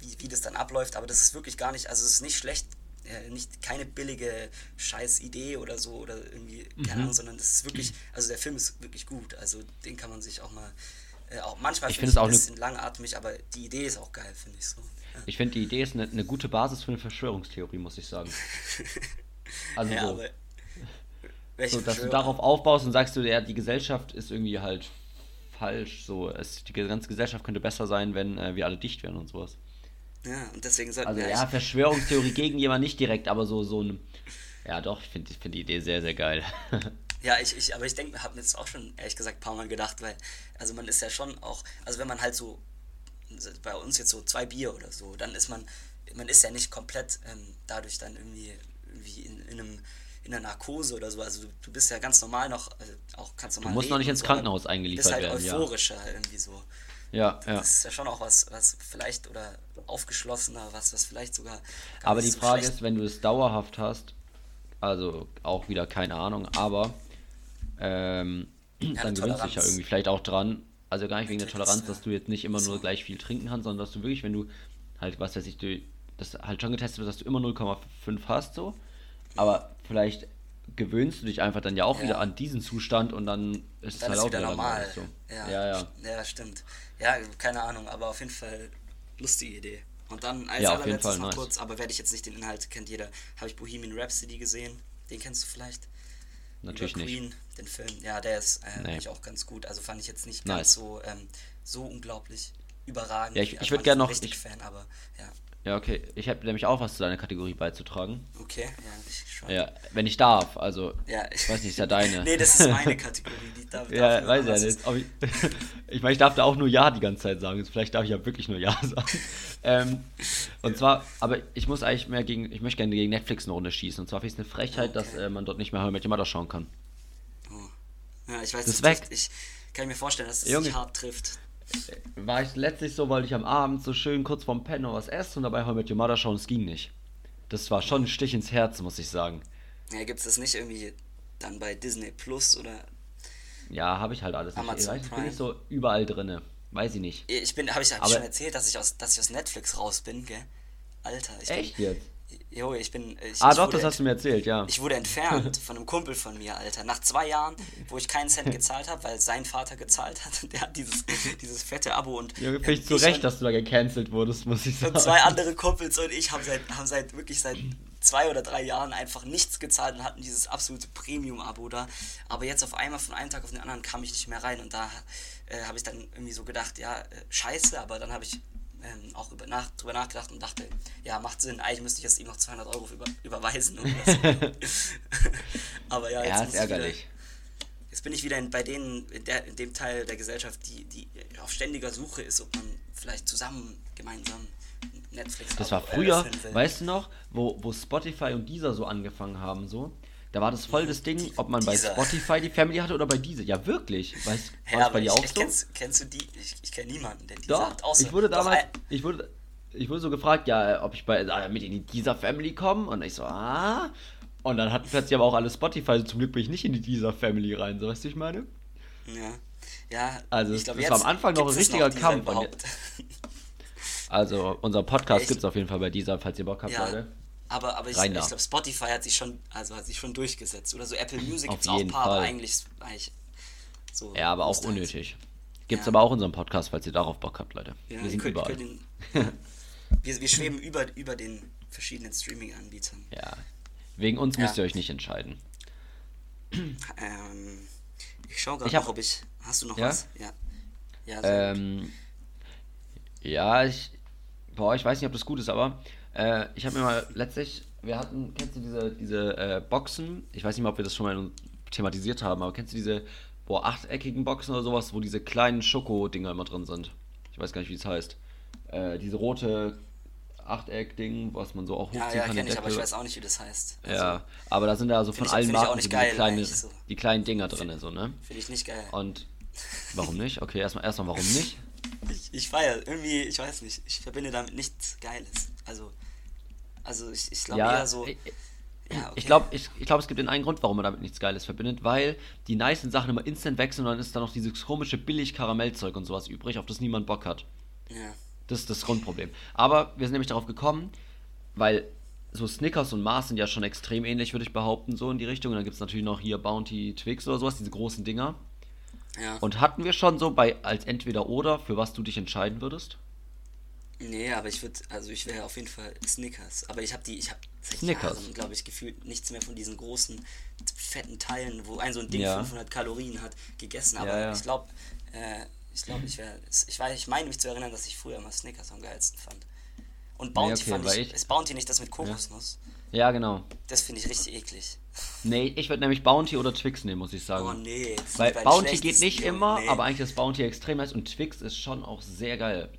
wie, wie das dann abläuft, aber das ist wirklich gar nicht, also es ist nicht schlecht, äh, nicht keine billige scheiß Idee oder so oder irgendwie, keine Ahnung, sondern das ist wirklich, also der Film ist wirklich gut, also den kann man sich auch mal äh, auch manchmal finde find ich es auch ein ne- bisschen langatmig, aber die Idee ist auch geil, finde ich so. Ja, Ich finde, die Idee ist eine, eine gute Basis für eine Verschwörungstheorie, muss ich sagen. Also ja so, so, dass du darauf aufbaust und sagst du, ja, die Gesellschaft ist irgendwie halt falsch. So, es, die ganze Gesellschaft könnte besser sein, wenn äh, wir alle dicht wären und sowas. Ja, und deswegen sollten Also wir ja, Verschwörungstheorie gegen jemanden nicht direkt, aber so, so ein. Ja doch, ich finde find die Idee sehr, sehr geil. Ja, ich, ich, aber ich denke, habe mir jetzt auch schon ehrlich gesagt ein paar Mal gedacht, weil, also man ist ja schon auch, also wenn man halt so, bei uns jetzt so zwei Bier oder so, dann ist man, man ist ja nicht komplett ähm, dadurch dann irgendwie, irgendwie in, in einem in einer Narkose oder so, also du, du bist ja ganz normal noch, also auch ganz normal. musst noch nicht ins so, Krankenhaus du eingeliefert bist halt werden, ja. euphorischer irgendwie so. ja, ja. Das ist ja schon auch was, was vielleicht, oder aufgeschlossener, was, was vielleicht sogar. gar Aber die so Frage ist, wenn du es dauerhaft hast, also auch wieder keine Ahnung, aber ähm, dann gewöhnst du dich ja irgendwie vielleicht auch dran. Also gar nicht wegen der Toleranz, dass du jetzt nicht immer nur gleich viel trinken kannst, sondern dass du wirklich, wenn du halt, was weiß ich, du das halt schon getestet wird, dass du immer 0,5 hast so, aber vielleicht gewöhnst du dich einfach dann ja auch Ja. wieder an diesen Zustand und dann ist es dann halt ist auch wieder normal. so. Ja, ja, ja. ja, stimmt. Ja, keine Ahnung, aber auf jeden Fall lustige Idee. Und dann als Ja, allerletztes noch nice. kurz, aber werde ich jetzt nicht den Inhalt, kennt jeder, habe ich Bohemian Rhapsody gesehen. Den kennst du vielleicht? Natürlich Über nicht. Queen, den Film. Ja, der ist äh, Nee. eigentlich auch ganz gut. Also fand ich jetzt nicht Nice. ganz so, ähm, so unglaublich überragend. Ja, ich- ich also würd man gern ist noch- ich- Fan, aber ja, Ja, okay. Ich habe nämlich auch was zu deiner Kategorie beizutragen. okay, ja, ich schon. Ja, wenn ich darf, also Ja, ich weiß nicht, ist ja deine. nee, das ist meine Kategorie. Die darf, Ja, darf weiß ja nicht. Ich, ich meine, ich darf da auch nur Ja die ganze Zeit sagen. Vielleicht darf ich ja wirklich nur Ja sagen. Ähm, und zwar, aber ich muss eigentlich mehr gegen, ich möchte gerne gegen Netflix eine Runde schießen. Und zwar finde ich es eine Frechheit, dass Okay. äh, man dort nicht mehr How I Met Your Mother schauen kann. Oh. Ja, ich weiß, Das ist das weg. Ich kann mir vorstellen, dass das Junge. hart trifft. War ich letztlich so, wollte ich am Abend so schön kurz vorm Pennen noch was essen und dabei How Your Mother schauen, es ging nicht. Das war schon ein Stich ins Herz, muss ich sagen. Ja, gibt es das nicht irgendwie dann bei Disney Plus oder Ja, habe ich halt alles nicht. Ich Amazon ich bin Prime? nicht so überall drinne. Weiß ich nicht. Ich bin, habe ich, hab ich schon erzählt, dass ich aus, dass ich aus Netflix raus bin, gell? Alter, ich Echt bin. jetzt? Jo, ich bin. Ich, Ah, ich doch, das hast du mir erzählt, ja. Ich wurde entfernt von einem Kumpel von mir, Alter. Nach zwei Jahren, wo ich keinen Cent gezahlt habe, weil sein Vater gezahlt hat. Der hat dieses, dieses fette Abo und. Junge, finde ich zu Recht, und- dass du da gecancelt wurdest, muss ich sagen. Und zwei andere Kumpels und ich haben seit, haben seit wirklich seit zwei oder drei Jahren einfach nichts gezahlt und hatten dieses absolute Premium-Abo da. Aber jetzt auf einmal von einem Tag auf den anderen kam ich nicht mehr rein und da äh, habe ich dann irgendwie so gedacht, ja, äh, scheiße, aber dann habe ich ähm, auch über nach, drüber nachgedacht und dachte, ja, macht Sinn, eigentlich müsste ich jetzt ihm noch 200 Euro über, überweisen. Aber ja, jetzt, Ja, ist ich ärgerlich. Wieder, jetzt bin ich wieder in, bei denen, in, der, in dem Teil der Gesellschaft, die, die auf ständiger Suche ist, ob man vielleicht zusammen gemeinsam Netflix Das war Abo früher, weißt du noch, wo, wo Spotify und Deezer so angefangen haben, so? Da war das voll das Ding, ob man bei Deezer. Spotify die Family hatte oder bei Deezer. Ja, wirklich. Weißt das aber bei dir ich, auch ich, so? kennst, kennst du die? Ich, ich kenne niemanden, der die Doch, sagt. Außer, ich wurde damals, ein- ich wurde, ich wurde so gefragt, ja, ob ich bei, äh, mit in die Deezer Family komme und ich so, ah. Und dann hatten plötzlich aber auch alle Spotify, also zum Glück bin ich nicht in die Deezer Family rein, so weißt du, ich meine? ja, ja, Also, ich glaub, das war am Anfang noch ein richtiger diese Kampf und. Also, unser Podcast gibt es auf jeden Fall bei Deezer, falls ihr Bock habt, ja, Leute. Aber, aber ich, ich glaube, Spotify hat sich schon, also hat sich schon durchgesetzt. Oder so Apple Music gibt es auch ein paar, aber Fall. eigentlich, eigentlich so. Ja, aber auch unnötig. Gibt's Ja. aber auch unseren Podcast, falls ihr darauf Bock habt, Leute. Ja, Wir sind könnt- überall. den- wir, wir schweben über, über den verschiedenen Streaming-Anbietern. Ja. Wegen uns müsst ihr euch nicht entscheiden. Ähm, ich schaue gerade noch, ob ich. Hast du noch was? Ja. Ja, gut. Ähm, ja, ich. Boah, ich weiß nicht, ob das gut ist, aber äh, ich habe mir mal letztlich. Wir hatten, kennst du diese, diese äh, Boxen? Ich weiß nicht mal, ob wir das schon mal thematisiert haben, aber kennst du diese, boah, achteckigen Boxen oder sowas, wo diese kleinen Schoko-Dinger immer drin sind? Ich weiß gar nicht, wie es heißt. Äh, diese rote Achteck-Ding, was man so auch hochziehen ja, ja, kann. kenne ich, aber ich weiß auch nicht, wie das heißt. Ja, aber da sind ja so von ich- allen Marken so geil kleine, so. die kleinen Dinger drin, so, ne? Finde ich nicht geil. Und warum nicht? Okay, erstmal erstmal warum nicht? Ich, ich feiere irgendwie, ich weiß nicht, ich verbinde damit nichts Geiles. Also, also ich, ich glaube Ja, eher so. ich, ja, okay. ich glaube, ich, ich glaub, es gibt den einen Grund, warum man damit nichts Geiles verbindet, weil die nicen Sachen immer instant wechseln und dann ist da noch dieses komische billig Karamellzeug und sowas übrig, auf das niemand Bock hat. Ja. Das ist das Grundproblem. Aber wir sind nämlich darauf gekommen, weil so Snickers und Mars sind ja schon extrem ähnlich, würde ich behaupten, so in die Richtung. Und dann gibt es natürlich noch hier Bounty Twix oder sowas, diese großen Dinger. Ja. Und hatten wir schon so bei als entweder oder, für was du dich entscheiden würdest? Nee, aber ich würde, also ich wäre auf jeden Fall Snickers. Aber ich habe die, ich habe seit Snickers. Jahren, glaube ich, gefühlt nichts mehr von diesen großen, fetten Teilen, wo ein so ein Ding Ja. 500 Kalorien hat, gegessen. Aber Ja, ja. ich glaube, äh, ich glaube, ich wäre, ich weiß, ich meine mich zu erinnern, dass ich früher mal Snickers am geilsten fand. Und Bounty okay, fand ich, ich- ist Bounty nicht das mit Kokosnuss? Ja, genau. Das finde ich richtig eklig. Nee, ich würde nämlich Bounty oder Twix nehmen, muss ich sagen. Oh nee. Weil Bounty geht nicht immer, nee. aber eigentlich ist Bounty extrem nice und Twix ist schon auch sehr geil.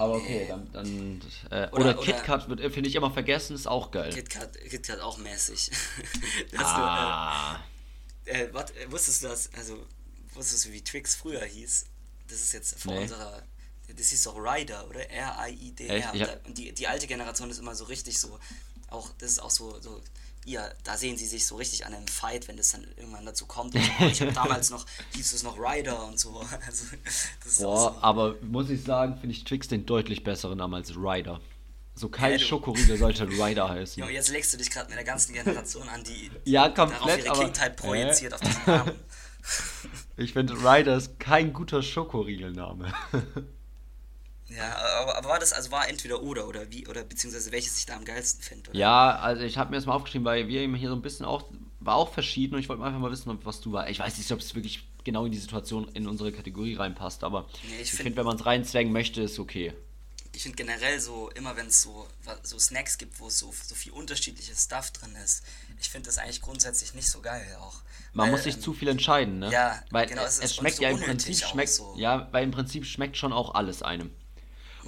Aber okay, Nee. dann. dann äh, Oder- oder, KitKat wird, äh, finde ich immer vergessen, ist auch geil. KitKat, KitKat auch mäßig. Ah. du, äh, äh, wat, äh, wusstest du das, also, wusstest du, wie Twix früher hieß? Das ist jetzt vor Nee. unserer, das hieß doch Rider, oder? R-I-I-D-R. Und die, die alte Generation ist immer so richtig so, auch, das ist auch so, so ihr, da sehen sie sich so richtig an einem Fight, wenn das dann irgendwann dazu kommt. Und so, oh, ich habe damals noch, hieß es noch Rider und so. Also, Boah, so. aber muss ich sagen, finde ich Twix den deutlich besseren Namen als Ryder. So kein du- Schokoriegel sollte Ryder heißen. Jo, jetzt legst du dich gerade mit der ganzen Generation an, die Ja, darauf komplett, ihre aber- Kindheit projiziert auf diesen Namen. Ich finde Ryder ist kein guter Schokoriegelname. Ja, aber, aber war das, also war entweder oder oder wie, oder beziehungsweise welches ich da am geilsten finde, ja, also ich habe mir das mal aufgeschrieben, weil wir eben hier so ein bisschen auch, war auch verschieden und ich wollte einfach mal wissen, ob- was du war. Ich weiß nicht, ob es wirklich genau in die Situation in unsere Kategorie reinpasst, aber Nee, ich ich find- finde, wenn man es reinzwängen möchte, ist okay. Ich finde generell so, immer wenn es so, so Snacks gibt, wo es so, so viel unterschiedliches Stuff drin ist, ich finde das eigentlich grundsätzlich nicht so geil auch. Man Weil, muss sich ähm, zu viel entscheiden, ne? ja, weil genau, es, es schmeckt ja im Prinzip schmeckt, so. ja, weil im Prinzip schmeckt schon auch alles einem.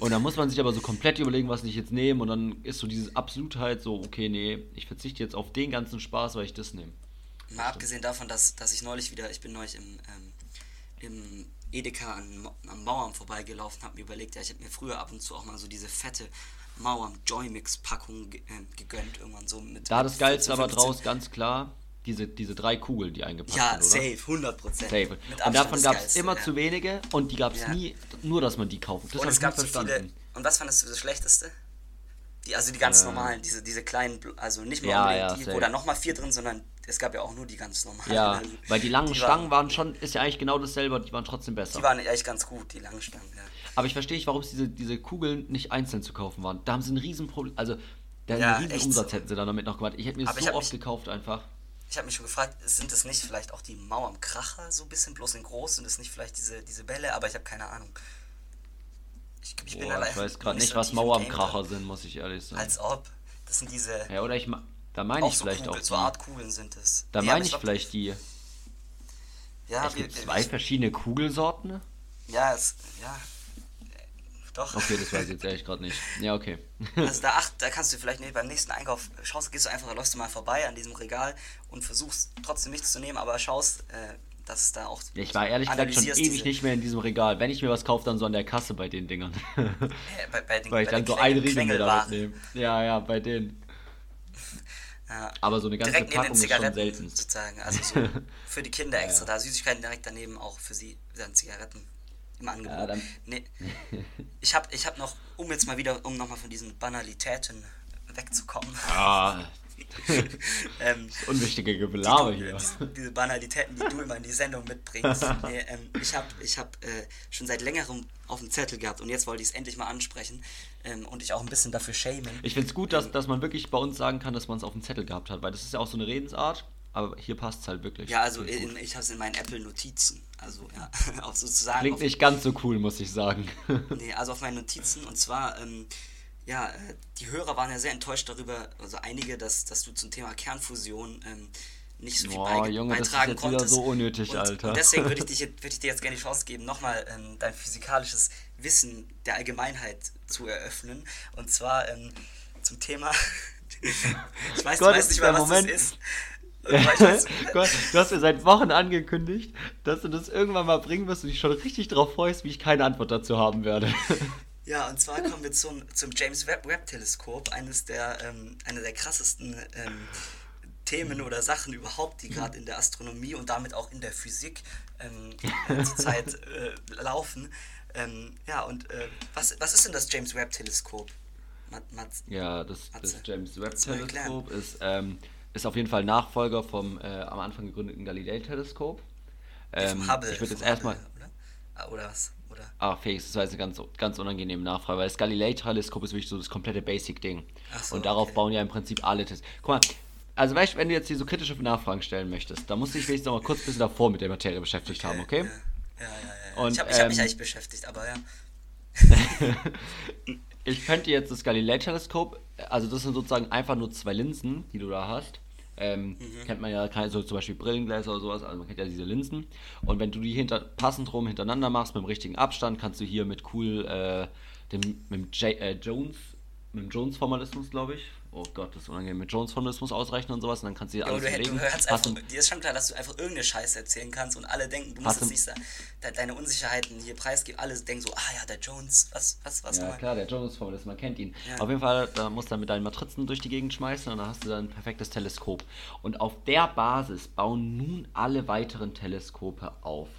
Und dann muss man sich aber so komplett überlegen, was ich jetzt nehme und dann ist so diese Absolutheit so, okay, nee, ich verzichte jetzt auf den ganzen Spaß, weil ich das nehme. Mal abgesehen davon, dass, dass ich neulich wieder, ich bin neulich im, ähm, im Edeka an, am Mauern vorbeigelaufen, habe mir überlegt, ja, ich habe mir früher ab und zu auch mal so diese fette Mauern Joy-Mix Packung ge äh, gegönnt, irgendwann so mit. Da das Geilste 14, aber 15. draus, ganz klar, diese, diese drei Kugeln, die eingepackt Ja, sind, oder? safe, 100 Prozent. Safe. Und davon gab es immer zu wenig. wenige und die gab es Ja. nie, nur dass man die kauft. Das Und es gab so viele. Und was fandest du das Schlechteste? Die, also die ganz Äh. normalen, diese, diese kleinen, also nicht mal Ja, ja, die, safe. wo da nochmal vier drin, sondern es gab ja auch nur die ganz normalen. Ja, weil die langen die Stangen waren schon, ist ja eigentlich genau dasselbe, die waren trotzdem besser. Die waren echt ganz gut, die langen Stangen, ja. Aber ich verstehe nicht, warum es diese, diese Kugeln nicht einzeln zu kaufen waren. Da haben sie ein Riesenproblem, also da Ja, einen riesen Umsatz so. hätten sie dann damit noch gemacht. Ich hätte mir das so oft gekauft einfach. Ich habe mich schon gefragt, sind es nicht vielleicht auch die Mauern Kracher so ein bisschen, bloß in groß? Sind es nicht vielleicht diese, diese Bälle? Aber ich habe keine Ahnung. Ich, ich Boah, ich weiß gerade nicht so was drin. sind, muss ich ehrlich sagen. Als ob. Das sind diese. ja, oder ich, da meine ich so vielleicht Kugel, auch so die. Art Kugeln sind es. Da Nee, meine ich glaub, vielleicht die. Ja, Es gibt zwei verschiedene Kugelsorten. ja, es, ja. Doch. Okay, das weiß ich jetzt ehrlich gerade nicht. Ja, okay. Also da acht, da kannst du vielleicht nee, beim nächsten Einkauf schaust, gehst du einfach, läufst du mal vorbei an diesem Regal und versuchst trotzdem nichts zu nehmen, aber schaust, äh, dass es da auch. Ja, ich war ehrlich gesagt schon ewig nicht mehr in diesem Regal. Wenn ich mir was kaufe, dann so an der Kasse bei den Dingern. Äh, bei, bei den, Weil ich dann so ein Riegel mir damit Quengelwaren. nehme. Ja, ja, bei denen. Ja. Aber so eine ganze direkt Packung ist schon Zigaretten selten. sozusagen. Also so für die Kinder Ja, extra ja. da. Süßigkeiten direkt daneben auch für sie dann Zigaretten im Angebot. Ja, nee. Ich habe ich hab noch, um jetzt mal wieder, um nochmal von diesen Banalitäten wegzukommen. Ah, ähm, unwichtige die Gelaber du, hier. Diese, diese Banalitäten, die du immer in die Sendung mitbringst. Nee, ähm, ich habe ich hab, äh, schon seit längerem auf dem Zettel gehabt und jetzt wollte ich es endlich mal ansprechen ähm, und dich auch ein bisschen dafür schämen. Ich finde es gut, dass, dass man wirklich bei uns sagen kann, dass man es auf dem Zettel gehabt hat, weil das ist ja auch so eine Redensart, aber hier passt es halt wirklich. Ja, also in, ich habe es in meinen Apple-Notizen. Also ja, auf sozusagen. Klingt auf, nicht ganz so cool, muss ich sagen. Nee, also auf meinen Notizen und zwar, ähm, ja, äh, die Hörer waren ja sehr enttäuscht darüber, also einige, dass, dass du zum Thema Kernfusion ähm, nicht so viel Boah, beige- Junge, das ist beitragen jetzt wieder konntest. so unnötig, und, Alter. Und deswegen würde ich, dich, würde ich dir jetzt gerne die Chance geben, nochmal ähm, dein physikalisches Wissen der Allgemeinheit zu eröffnen. Und zwar ähm, zum Thema. ich weiß, Gott, du weißt nicht mal, was Moment. das ist. Du hast mir seit Wochen angekündigt, dass du das irgendwann mal bringen wirst und dich schon richtig drauf freust, wie ich keine Antwort dazu haben werde. Ja, und zwar kommen wir zum, zum James Webb, Webb Teleskop, eines der, ähm, eine der krassesten ähm, Themen oder Sachen überhaupt, die gerade in der Astronomie und damit auch in der Physik ähm, äh, zurzeit äh, laufen. Ähm, ja, und äh, was, was ist denn das James Webb Teleskop? Mat, Mat, Ja, das, das James Webb? Teleskop ist, ähm, ist auf jeden Fall Nachfolger vom äh, am Anfang gegründeten Galilei Teleskop. Ähm, Hubble, ich würde jetzt erstmal. Oder? Ah, oder was? Oder? Ah, Felix, das war jetzt eine ganz, ganz unangenehme Nachfrage, weil das Galilei-Teleskop ist wirklich so das komplette Basic-Ding. So, und darauf okay. bauen ja im Prinzip alle Tests. Guck mal, also weißt du, wenn du jetzt hier so kritische Nachfragen stellen möchtest, dann musst du dich wenigstens noch mal kurz ein bisschen davor mit der Materie beschäftigt haben, okay? Ja, ja, ja. ja. Und, ich habe ich hab mich ähm, eigentlich beschäftigt, aber ja. Ich könnte jetzt das Galilei-Teleskop, also das sind sozusagen einfach nur zwei Linsen, die du da hast. Ähm, Mhm. Kennt man ja, keine- so zum Beispiel Brillengläser oder sowas, also man kennt ja diese Linsen. Und wenn du die hinter, passend rum hintereinander machst, mit dem richtigen Abstand, kannst du hier mit cool, äh, dem, mit dem J, äh, Jones, mit dem Jones-Formalismus, glaube ich. Oh Gott, das ist unangenehm, mit Jones-Formalismus ausrechnen und sowas, und dann kannst du hier Ja, alles du, belegen. du hörst einfach, dir ist schon klar, dass du einfach irgendeine Scheiße erzählen kannst und alle denken, du musst jetzt du- nicht de deine Unsicherheiten hier preisgeben. Alle denken so, ah ja, der Jones, was, was, was Ja, nochmal? klar, der Jonas-Formalismus, man kennt ihn. Ja. Auf jeden Fall, da musst du dann mit deinen Matrizen durch die Gegend schmeißen und dann hast du dann ein perfektes Teleskop. Und auf der Basis bauen nun alle weiteren Teleskope auf.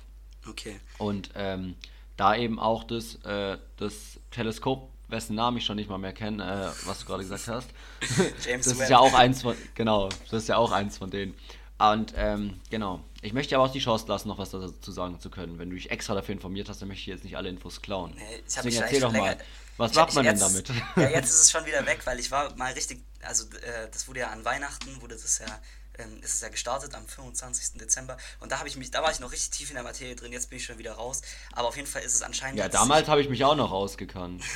Okay. Und ähm, da eben auch das, äh, das Teleskop, wessen Namen ich schon nicht mal mehr kenne, äh, was du gerade gesagt hast. James das Webb. ist ja auch eins von, genau, das ist ja auch eins von denen. Und ähm, genau, ich möchte aber auch die Chance lassen, noch was dazu sagen zu können. Wenn du dich extra dafür informiert hast, dann möchte ich jetzt nicht alle Infos klauen. Nee, ich Deswegen erzähl doch mal, länger- was ich macht man mich denn jetzt- damit? Ja, jetzt ist es schon wieder weg, weil ich war mal richtig, also äh, das wurde ja an Weihnachten, wurde das ja, ähm, ist es ja gestartet am 25. Dezember und da habe ich mich, da war ich noch richtig tief in der Materie drin, jetzt bin ich schon wieder raus, aber auf jeden Fall ist es anscheinend... Ja, damals habe ich mich auch noch ausgekannt.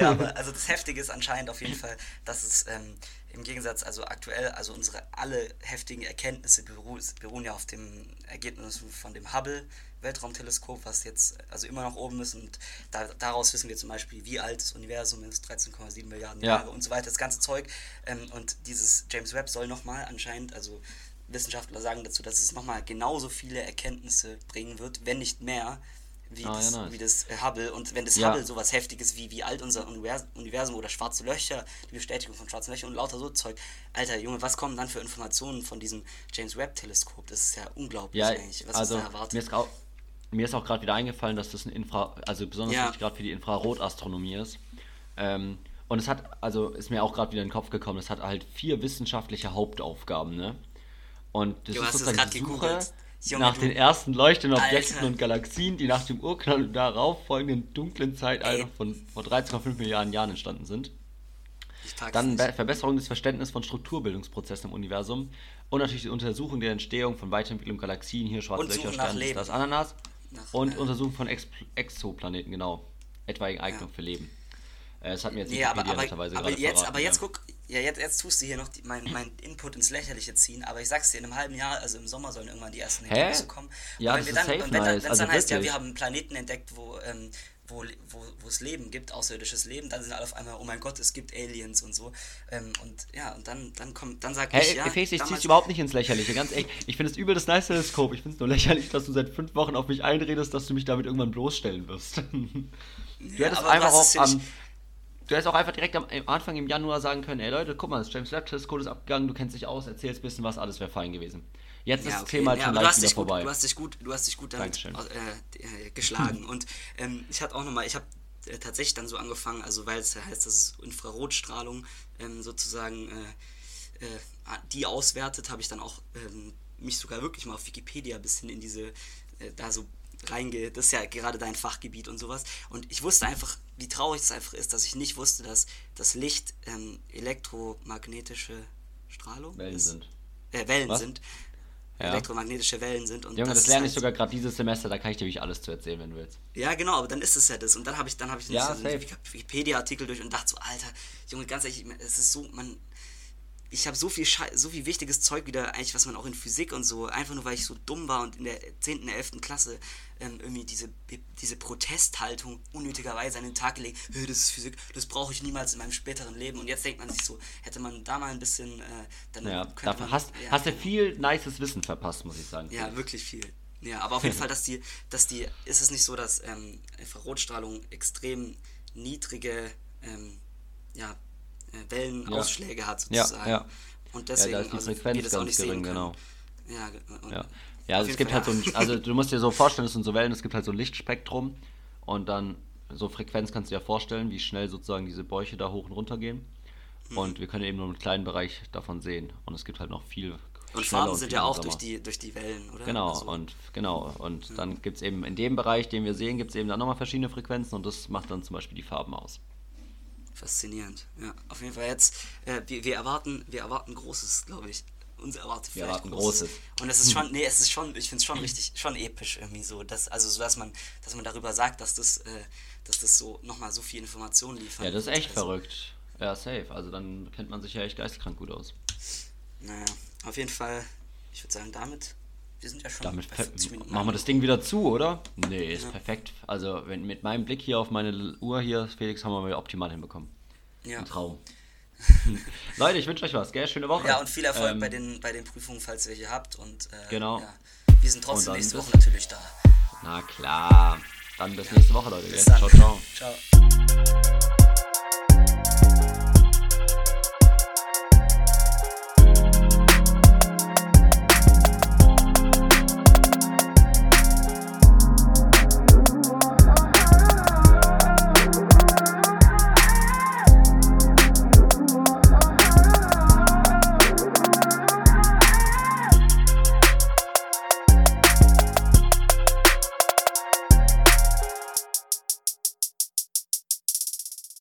Ja, aber also das Heftige ist anscheinend auf jeden Fall, dass es ähm, im Gegensatz, also aktuell, also unsere alle heftigen Erkenntnisse beru beruhen ja auf dem Ergebnis von dem Hubble Weltraumteleskop, was jetzt also immer noch oben ist und da, daraus wissen wir zum Beispiel, wie alt das Universum ist, 13,7 Milliarden Ja. Jahre und so weiter, das ganze Zeug. Ähm, und dieses James Webb soll nochmal anscheinend, also Wissenschaftler sagen dazu, dass es nochmal genauso viele Erkenntnisse bringen wird, wenn nicht mehr, wie, Ah, das, ja, nice. wie das äh, Hubble. Und wenn das Ja. Hubble sowas Heftiges wie, wie alt unser Univers- Universum oder schwarze Löcher, die Bestätigung von schwarzen Löchern und lauter so Zeug. Alter, Junge, was kommen dann für Informationen von diesem James Webb-Teleskop? Das ist ja unglaublich Ja, eigentlich, was also uns da erwartet. mir ist, auch, mir ist auch gerade wieder eingefallen, dass das ein Infra, also besonders Ja. wichtig gerade für die Infrarotastronomie ist. Ähm, und es hat, also ist mir auch gerade wieder in den Kopf gekommen, es hat halt vier wissenschaftliche Hauptaufgaben, ne? Und das Du ist hast es sozusagen die Suche gegoogelt. Junge, nach den ersten leuchtenden Objekten Alter. und Galaxien, die nach dem Urknall und darauf folgenden dunklen Zeitalter Ey. von vor 13,5 Milliarden Jahren entstanden sind. Dann nicht. Be Verbesserung des Verständnisses von Strukturbildungsprozessen im Universum und natürlich die Untersuchung der Entstehung von Weiterentwicklung Galaxien, hier schwarze Löcher, Sterne, das Ananas Nach, und äh, Untersuchung von Ex Exoplaneten, genau. Etwaige Eignung Ja. für Leben. Äh, Das hat mir jetzt Nee, aber, aber, aber jetzt, aber jetzt guck, ja, jetzt, jetzt tust du hier noch die, mein, mein Input ins Lächerliche ziehen, aber ich sag's dir, in einem halben Jahr, also im Sommer sollen irgendwann die ersten? Ergebnisse kommen. Ja, und das wenn ist wir dann, safe und wenn dann, nice, wenn's also dann heißt, ja, wir haben einen Planeten entdeckt, wo, ähm, wo, wo, wo es Leben gibt, außerirdisches Leben, dann sind alle auf einmal, oh mein Gott, es gibt Aliens und so. Ähm, und ja, und dann, dann kommt, dann sag ich, Hey, ja, Felix, ich zieh's überhaupt nicht ins Lächerliche, ganz ehrlich. Ich finde es übel das nice Teleskop. Ich finde es nur lächerlich, dass du seit fünf Wochen auf mich einredest, dass du mich damit irgendwann bloßstellen wirst. du Ja, hättest einfach auch ja am. Du hättest auch einfach direkt am Anfang im Januar sagen können, ey Leute, guck mal, das James Webb Teleskop ist abgegangen, du kennst dich aus, erzählst ein bisschen was, alles wäre fein gewesen. Jetzt ist Ja, das okay. Thema halt ja, schon leicht wieder gut, vorbei. Du hast dich gut, du hast dich gut damit äh, äh, geschlagen. Und ähm, ich hatte auch nochmal, ich habe äh, tatsächlich dann so angefangen, also weil es ja heißt, dass es Infrarotstrahlung ähm, sozusagen äh, äh, die auswertet, habe ich dann auch ähm, mich sogar wirklich mal auf Wikipedia ein bisschen in diese, äh, da so reinge, das ist ja gerade dein Fachgebiet und sowas. Und ich wusste einfach, wie traurig es einfach ist, dass ich nicht wusste, dass das Licht ähm, elektromagnetische Strahlung Wellen ist. sind. Äh, Wellen Was? sind. Ja. Elektromagnetische Wellen sind. Und Junge, das, ist lerne halt, ich sogar gerade dieses Semester, da kann ich dir wirklich alles zu erzählen, wenn du willst. Ja, genau, aber dann ist es ja das. Und dann habe ich, dann habe ich Ja, so einen Wikipedia-Artikel durch und dachte so, Alter, Junge, ganz ehrlich, es ist so, man, ich habe so viel Schei so viel wichtiges Zeug wieder, eigentlich, was man auch in Physik und so, einfach nur weil ich so dumm war und in der 10., 11. Klasse ähm, irgendwie diese, diese Protesthaltung unnötigerweise an den Tag gelegt, "Hey, das ist Physik, das brauche ich niemals in meinem späteren Leben. Und jetzt denkt man sich so, hätte man da mal ein bisschen, äh, dann Ja, könnte man, hast, ja, hast du viel nices Wissen verpasst, muss ich sagen. Ja, wirklich viel. Ja, aber auf jeden Fall, dass die, dass die, ist es nicht so, dass ähm, Infrarotstrahlung extrem niedrige ähm, ja, äh, Wellenausschläge hat Ja, sozusagen. ja. Und Ja, deswegen, da ist die also, Frequenz das ganz gering, genau. Ja, und Ja, ja also es gibt Fall, halt so ein, also du musst dir so vorstellen, es sind so Wellen, es gibt halt so ein Lichtspektrum und dann so Frequenz kannst du dir vorstellen, wie schnell sozusagen diese Bäuche da hoch und runter gehen. Mhm. Und wir können eben nur einen kleinen Bereich davon sehen. Und es gibt halt noch viel. Und Farben sind ja auch langsamer. durch die, durch die Wellen, oder? Genau, Also, und genau. Und dann gibt es eben in dem Bereich, den wir sehen, gibt es eben dann nochmal verschiedene Frequenzen und das macht dann zum Beispiel die Farben aus. Faszinierend. Ja, auf jeden Fall jetzt, äh, wir, wir erwarten, wir erwarten Großes, glaube ich. Uns erwartet Wir vielleicht erwarten Großes. Und es ist schon, nee, es ist schon, ich finde es schon richtig, schon episch irgendwie so, dass, also so, dass man, dass man darüber sagt, dass das, äh, dass das so nochmal so viel Informationen liefert. Ja, das ist echt also, verrückt. Ja, safe. Also dann kennt man sich ja echt geisteskrank gut aus. Naja, auf jeden Fall, ich würde sagen, damit, wir sind ja schon Damit bei per- 50 Minuten machen wir das Ding wieder zu, oder? Nee, ist Ja. perfekt. Also wenn, mit meinem Blick hier auf meine Uhr hier, Felix, haben wir mal optimal hinbekommen. Ja. Ein Traum. Leute, ich wünsche euch was, gell? Schöne Woche. ja, und viel Erfolg Ähm, bei, den, bei den Prüfungen, falls ihr welche habt. Und äh, Genau. ja, wir sind trotzdem nächste Woche natürlich da. Na klar. Dann bis nächste Woche, Leute. Bis Gell? dann. Ciao, ciao. Ciao.